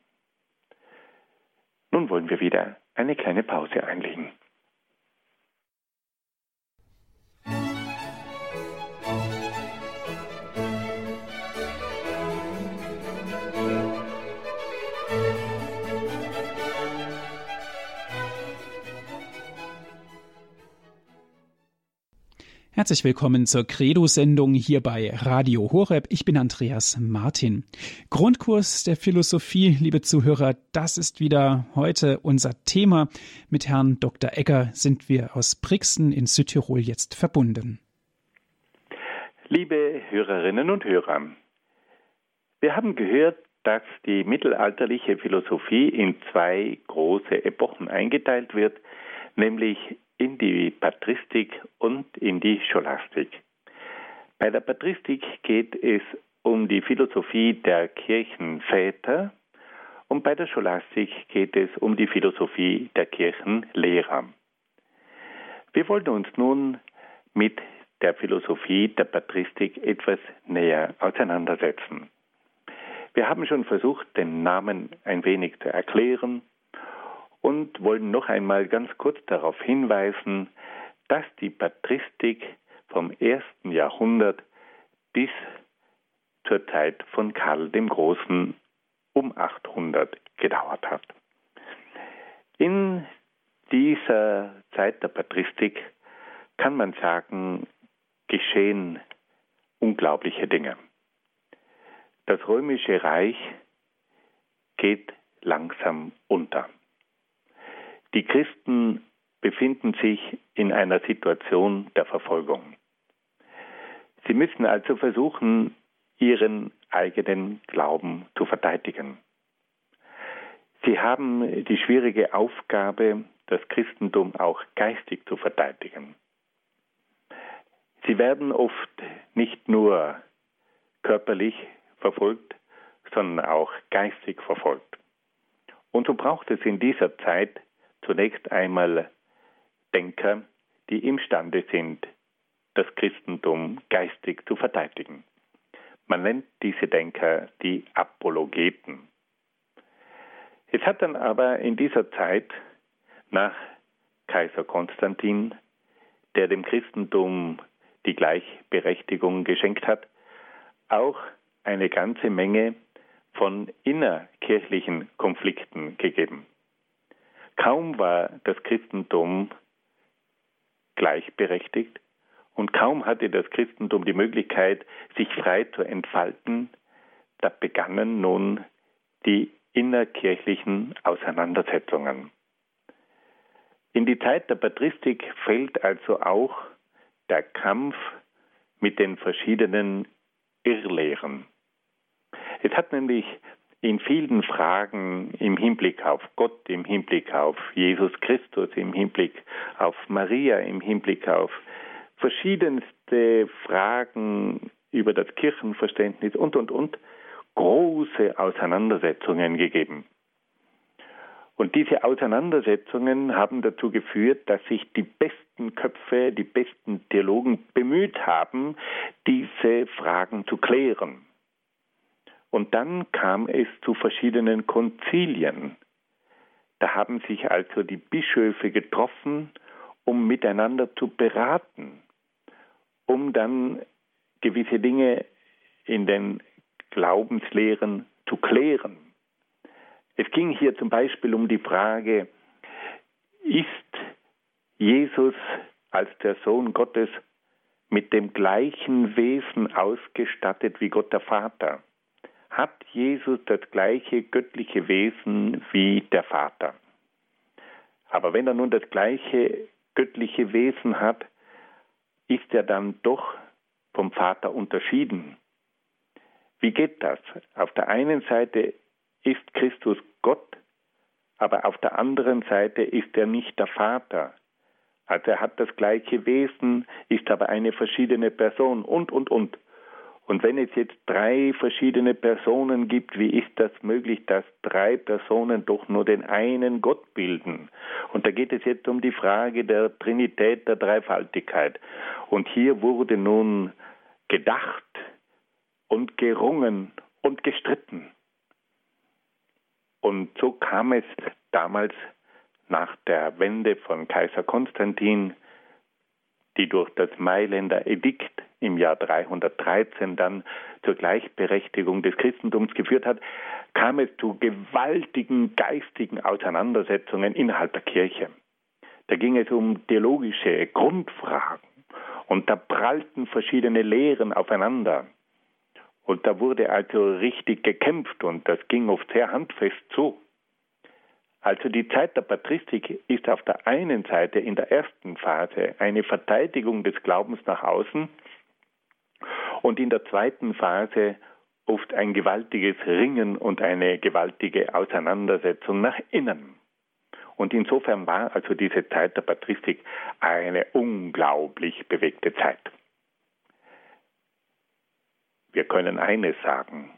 Nun wollen wir wieder eine kleine Pause einlegen. Herzlich willkommen zur Credo-Sendung hier bei Radio Horeb. Ich bin Andreas Martin. Grundkurs der Philosophie, liebe Zuhörer, das ist wieder heute unser Thema. Mit Herrn Dr. Egger sind wir aus Brixen in Südtirol jetzt verbunden. Liebe Hörerinnen und Hörer, wir haben gehört, dass die mittelalterliche Philosophie in zwei große Epochen eingeteilt wird, nämlich in die Patristik und in die Scholastik. Bei der Patristik geht es um die Philosophie der Kirchenväter und bei der Scholastik geht es um die Philosophie der Kirchenlehrer. Wir wollen uns nun mit der Philosophie der Patristik etwas näher auseinandersetzen. Wir haben schon versucht, den Namen ein wenig zu erklären und wollen noch einmal ganz kurz darauf hinweisen, dass die Patristik vom ersten Jahrhundert bis zur Zeit von Karl dem Großen um 800 gedauert hat. In dieser Zeit der Patristik kann man sagen, geschehen unglaubliche Dinge. Das römische Reich geht langsam unter. Die Christen befinden sich in einer Situation der Verfolgung. Sie müssen also versuchen, ihren eigenen Glauben zu verteidigen. Sie haben die schwierige Aufgabe, das Christentum auch geistig zu verteidigen. Sie werden oft nicht nur körperlich verfolgt, sondern auch geistig verfolgt. Und so braucht es in dieser Zeit zunächst einmal Denker, die imstande sind, das Christentum geistig zu verteidigen. Man nennt diese Denker die Apologeten. Es hat dann aber in dieser Zeit nach Kaiser Konstantin, der dem Christentum die Gleichberechtigung geschenkt hat, auch eine ganze Menge von innerkirchlichen Konflikten gegeben. Kaum war das Christentum gleichberechtigt Und kaum hatte das Christentum die Möglichkeit, sich frei zu entfalten, da begannen nun die innerkirchlichen Auseinandersetzungen. In die Zeit der Patristik fällt also auch der Kampf mit den verschiedenen Irrlehren. Es hat nämlich in vielen Fragen im Hinblick auf Gott, im Hinblick auf Jesus Christus, im Hinblick auf Maria, im Hinblick auf verschiedenste Fragen über das Kirchenverständnis und, und, und, große Auseinandersetzungen gegeben. Und diese Auseinandersetzungen haben dazu geführt, dass sich die besten Köpfe, die besten Theologen bemüht haben, diese Fragen zu klären. Und dann kam es zu verschiedenen Konzilien. Da haben sich also die Bischöfe getroffen, um miteinander zu beraten, um dann gewisse Dinge in den Glaubenslehren zu klären. Es ging hier zum Beispiel um die Frage, ist Jesus als der Sohn Gottes mit dem gleichen Wesen ausgestattet wie Gott der Vater? Hat Jesus das gleiche göttliche Wesen wie der Vater. Aber wenn er nun das gleiche göttliche Wesen hat, ist er dann doch vom Vater unterschieden. Wie geht das? Auf der einen Seite ist Christus Gott, aber auf der anderen Seite ist er nicht der Vater. Also er hat das gleiche Wesen, ist aber eine verschiedene Person und, und, und. Und wenn es jetzt drei verschiedene Personen gibt, wie ist das möglich, dass drei Personen doch nur den einen Gott bilden? Und da geht es jetzt um die Frage der Trinität, der Dreifaltigkeit. Und hier wurde nun gedacht und gerungen und gestritten. Und so kam es damals nach der Wende von Kaiser Konstantin, die durch das Mailänder Edikt im Jahr 313 dann zur Gleichberechtigung des Christentums geführt hat, kam es zu gewaltigen geistigen Auseinandersetzungen innerhalb der Kirche. Da ging es um theologische Grundfragen und da prallten verschiedene Lehren aufeinander. Und da wurde also richtig gekämpft und das ging oft sehr handfest zu. Also die Zeit der Patristik ist auf der einen Seite in der ersten Phase eine Verteidigung des Glaubens nach außen und in der zweiten Phase oft ein gewaltiges Ringen und eine gewaltige Auseinandersetzung nach innen. Und insofern war also diese Zeit der Patristik eine unglaublich bewegte Zeit. Wir können eines sagen.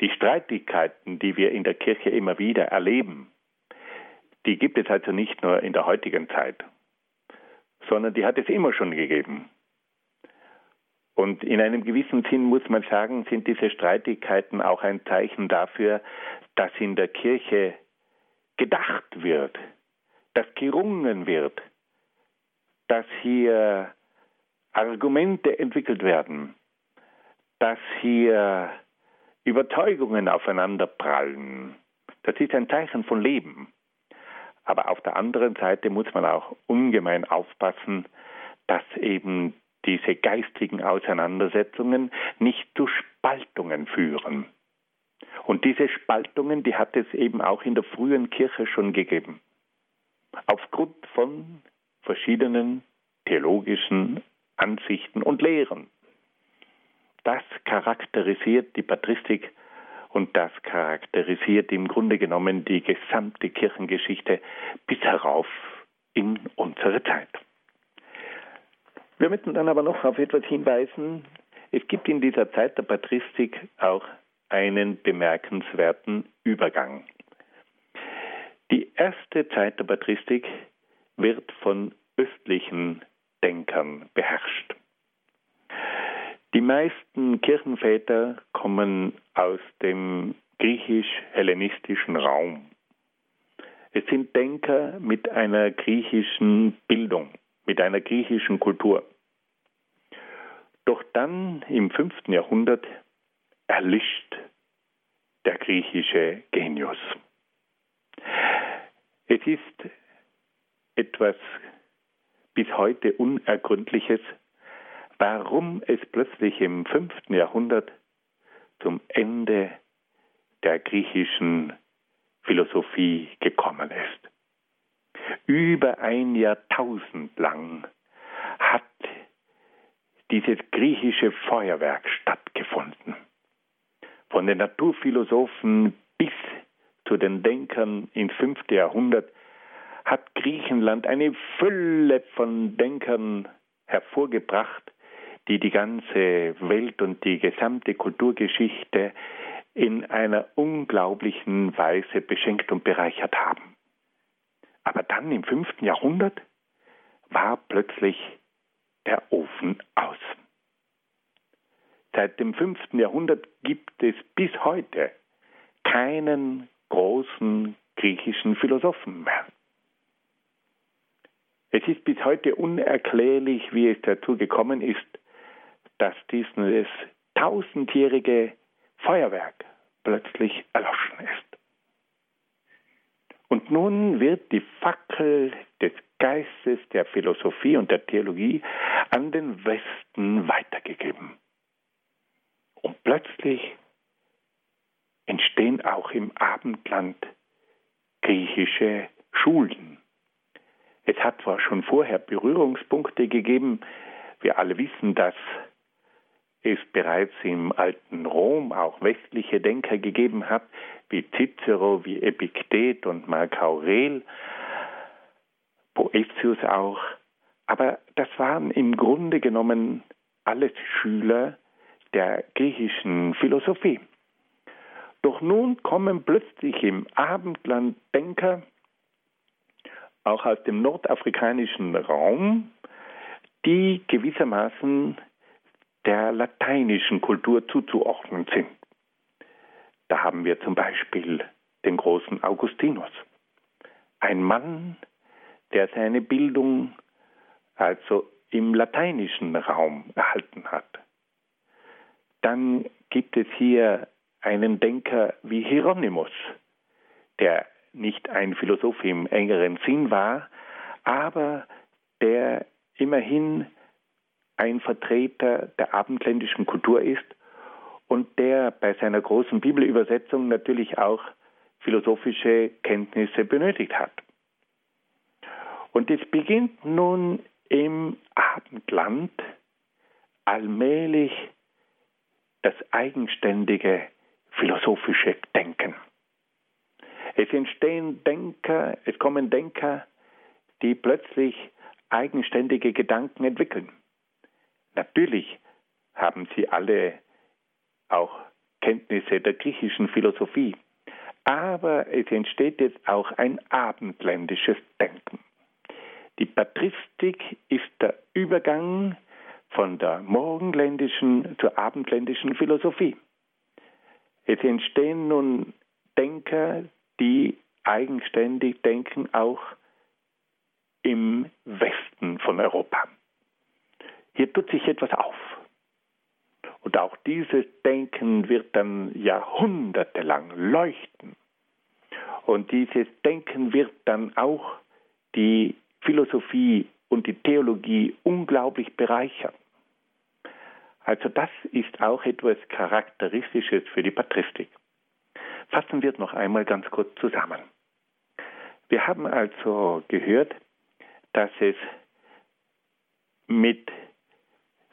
Die Streitigkeiten, die wir in der Kirche immer wieder erleben, die gibt es also nicht nur in der heutigen Zeit, sondern die hat es immer schon gegeben. Und in einem gewissen Sinn muss man sagen, sind diese Streitigkeiten auch ein Zeichen dafür, dass in der Kirche gedacht wird, dass gerungen wird, dass hier Argumente entwickelt werden, dass hier Überzeugungen aufeinander prallen. Das ist ein Zeichen von Leben. Aber auf der anderen Seite muss man auch ungemein aufpassen, dass eben diese geistigen Auseinandersetzungen nicht zu Spaltungen führen. Und diese Spaltungen, die hat es eben auch in der frühen Kirche schon gegeben. Aufgrund von verschiedenen theologischen Ansichten und Lehren. Das charakterisiert die Patristik und das charakterisiert im Grunde genommen die gesamte Kirchengeschichte bis herauf in unsere Zeit. Wir möchten dann aber noch auf etwas hinweisen. Es gibt in dieser Zeit der Patristik auch einen bemerkenswerten Übergang. Die erste Zeit der Patristik wird von östlichen Denkern beherrscht. Die meisten Kirchenväter kommen aus dem griechisch-hellenistischen Raum. Es sind Denker mit einer griechischen Bildung, mit einer griechischen Kultur. Doch dann im 5. Jahrhundert erlischt der griechische Genius. Es ist etwas bis heute Unergründliches, warum es plötzlich im fünften Jahrhundert zum Ende der griechischen Philosophie gekommen ist. Über ein Jahrtausend lang hat dieses griechische Feuerwerk stattgefunden. Von den Naturphilosophen bis zu den Denkern ins fünfte Jahrhundert hat Griechenland eine Fülle von Denkern hervorgebracht, die die ganze Welt und die gesamte Kulturgeschichte in einer unglaublichen Weise beschenkt und bereichert haben. Aber dann im fünften Jahrhundert war plötzlich der Ofen aus. Seit dem fünften Jahrhundert gibt es bis heute keinen großen griechischen Philosophen mehr. Es ist bis heute unerklärlich, wie es dazu gekommen ist, dass dieses tausendjährige Feuerwerk plötzlich erloschen ist. Und nun wird die Fackel des Geistes der Philosophie und der Theologie an den Westen weitergegeben. Und plötzlich entstehen auch im Abendland griechische Schulen. Es hat zwar schon vorher Berührungspunkte gegeben, wir alle wissen, dass es bereits im alten Rom auch westliche Denker gegeben hat, wie Cicero, wie Epiktet und Marc Aurel, Boetius auch. Aber das waren im Grunde genommen alles Schüler der griechischen Philosophie. Doch nun kommen plötzlich im Abendland Denker, auch aus dem nordafrikanischen Raum, die gewissermaßen der lateinischen Kultur zuzuordnen sind. Da haben wir zum Beispiel den großen Augustinus, ein Mann, der seine Bildung also im lateinischen Raum erhalten hat. Dann gibt es hier einen Denker wie Hieronymus, der nicht ein Philosoph im engeren Sinn war, aber der immerhin ein Vertreter der abendländischen Kultur ist und der bei seiner großen Bibelübersetzung natürlich auch philosophische Kenntnisse benötigt hat. Und es beginnt nun im Abendland allmählich das eigenständige philosophische Denken. Es entstehen Denker, es kommen Denker, die plötzlich eigenständige Gedanken entwickeln. Natürlich haben sie alle auch Kenntnisse der griechischen Philosophie, aber es entsteht jetzt auch ein abendländisches Denken. Die Patristik ist der Übergang von der morgenländischen zur abendländischen Philosophie. Es entstehen nun Denker, die eigenständig denken, auch im Westen von Europa. Hier tut sich etwas auf. Und auch dieses Denken wird dann jahrhundertelang leuchten. Und dieses Denken wird dann auch die Philosophie und die Theologie unglaublich bereichern. Also das ist auch etwas Charakteristisches für die Patristik. Fassen wir es noch einmal ganz kurz zusammen. Wir haben also gehört, dass es mit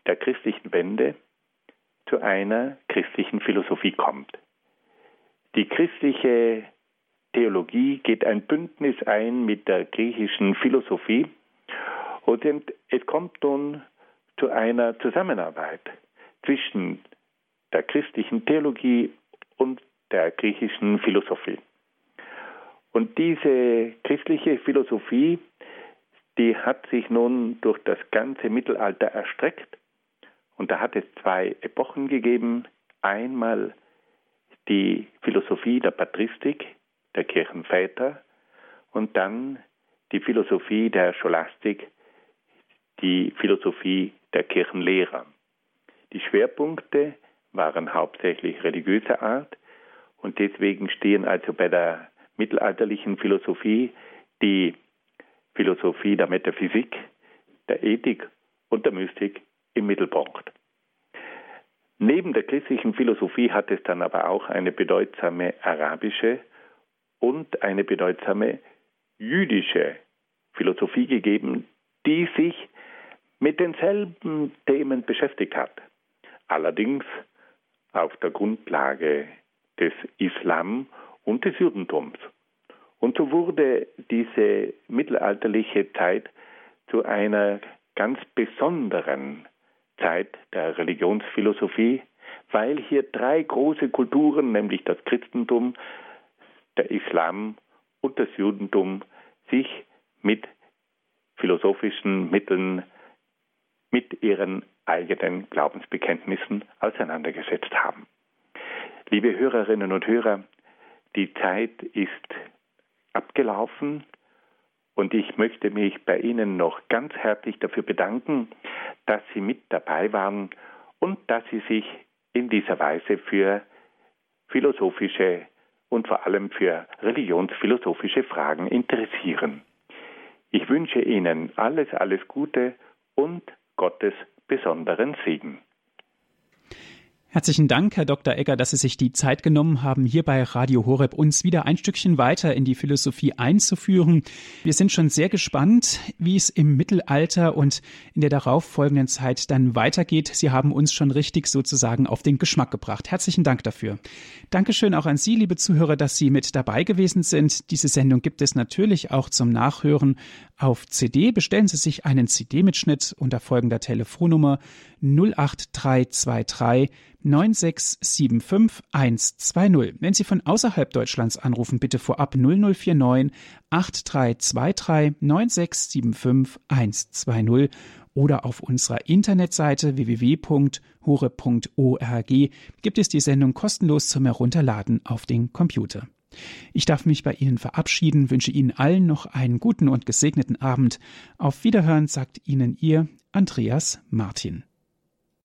der christlichen Wende zu einer christlichen Philosophie kommt. Die christliche Theologie geht ein Bündnis ein mit der griechischen Philosophie und es kommt nun zu einer Zusammenarbeit zwischen der christlichen Theologie und der griechischen Philosophie. Und diese christliche Philosophie, die hat sich nun durch das ganze Mittelalter erstreckt. Und da hat es zwei Epochen gegeben. Einmal die Philosophie der Patristik, der Kirchenväter, und dann die Philosophie der Scholastik, die Philosophie der Kirchenlehrer. Die Schwerpunkte waren hauptsächlich religiöser Art und deswegen stehen also bei der mittelalterlichen Philosophie die Philosophie der Metaphysik, der Ethik und der Mystik im Mittelpunkt. Neben der christlichen Philosophie hat es dann aber auch eine bedeutsame arabische und eine bedeutsame jüdische Philosophie gegeben, die sich mit denselben Themen beschäftigt hat. Allerdings auf der Grundlage des Islam und des Judentums. Und so wurde diese mittelalterliche Zeit zu einer ganz besonderen Zeit der Religionsphilosophie, weil hier drei große Kulturen, nämlich das Christentum, der Islam und das Judentum, sich mit philosophischen Mitteln, mit ihren eigenen Glaubensbekenntnissen auseinandergesetzt haben. Liebe Hörerinnen und Hörer, die Zeit ist abgelaufen und ich möchte mich bei Ihnen noch ganz herzlich dafür bedanken, dass Sie mit dabei waren und dass Sie sich in dieser Weise für philosophische und vor allem für religionsphilosophische Fragen interessieren. Ich wünsche Ihnen alles, alles Gute und Gottes besonderen Segen. Herzlichen Dank, Herr Dr. Egger, dass Sie sich die Zeit genommen haben, hier bei Radio Horeb uns wieder ein Stückchen weiter in die Philosophie einzuführen. Wir sind schon sehr gespannt, wie es im Mittelalter und in der darauffolgenden Zeit dann weitergeht. Sie haben uns schon richtig sozusagen auf den Geschmack gebracht. Herzlichen Dank dafür. Dankeschön auch an Sie, liebe Zuhörer, dass Sie mit dabei gewesen sind. Diese Sendung gibt es natürlich auch zum Nachhören auf CD. Bestellen Sie sich einen CD-Mitschnitt unter folgender Telefonnummer 08323 9675 120. Wenn Sie von außerhalb Deutschlands anrufen, bitte vorab 0049 8323 9675 120 oder auf unserer Internetseite www.hore.org gibt es die Sendung kostenlos zum Herunterladen auf den Computer. Ich darf mich bei Ihnen verabschieden, wünsche Ihnen allen noch einen guten und gesegneten Abend. Auf Wiederhören sagt Ihnen Ihr Andreas Martin.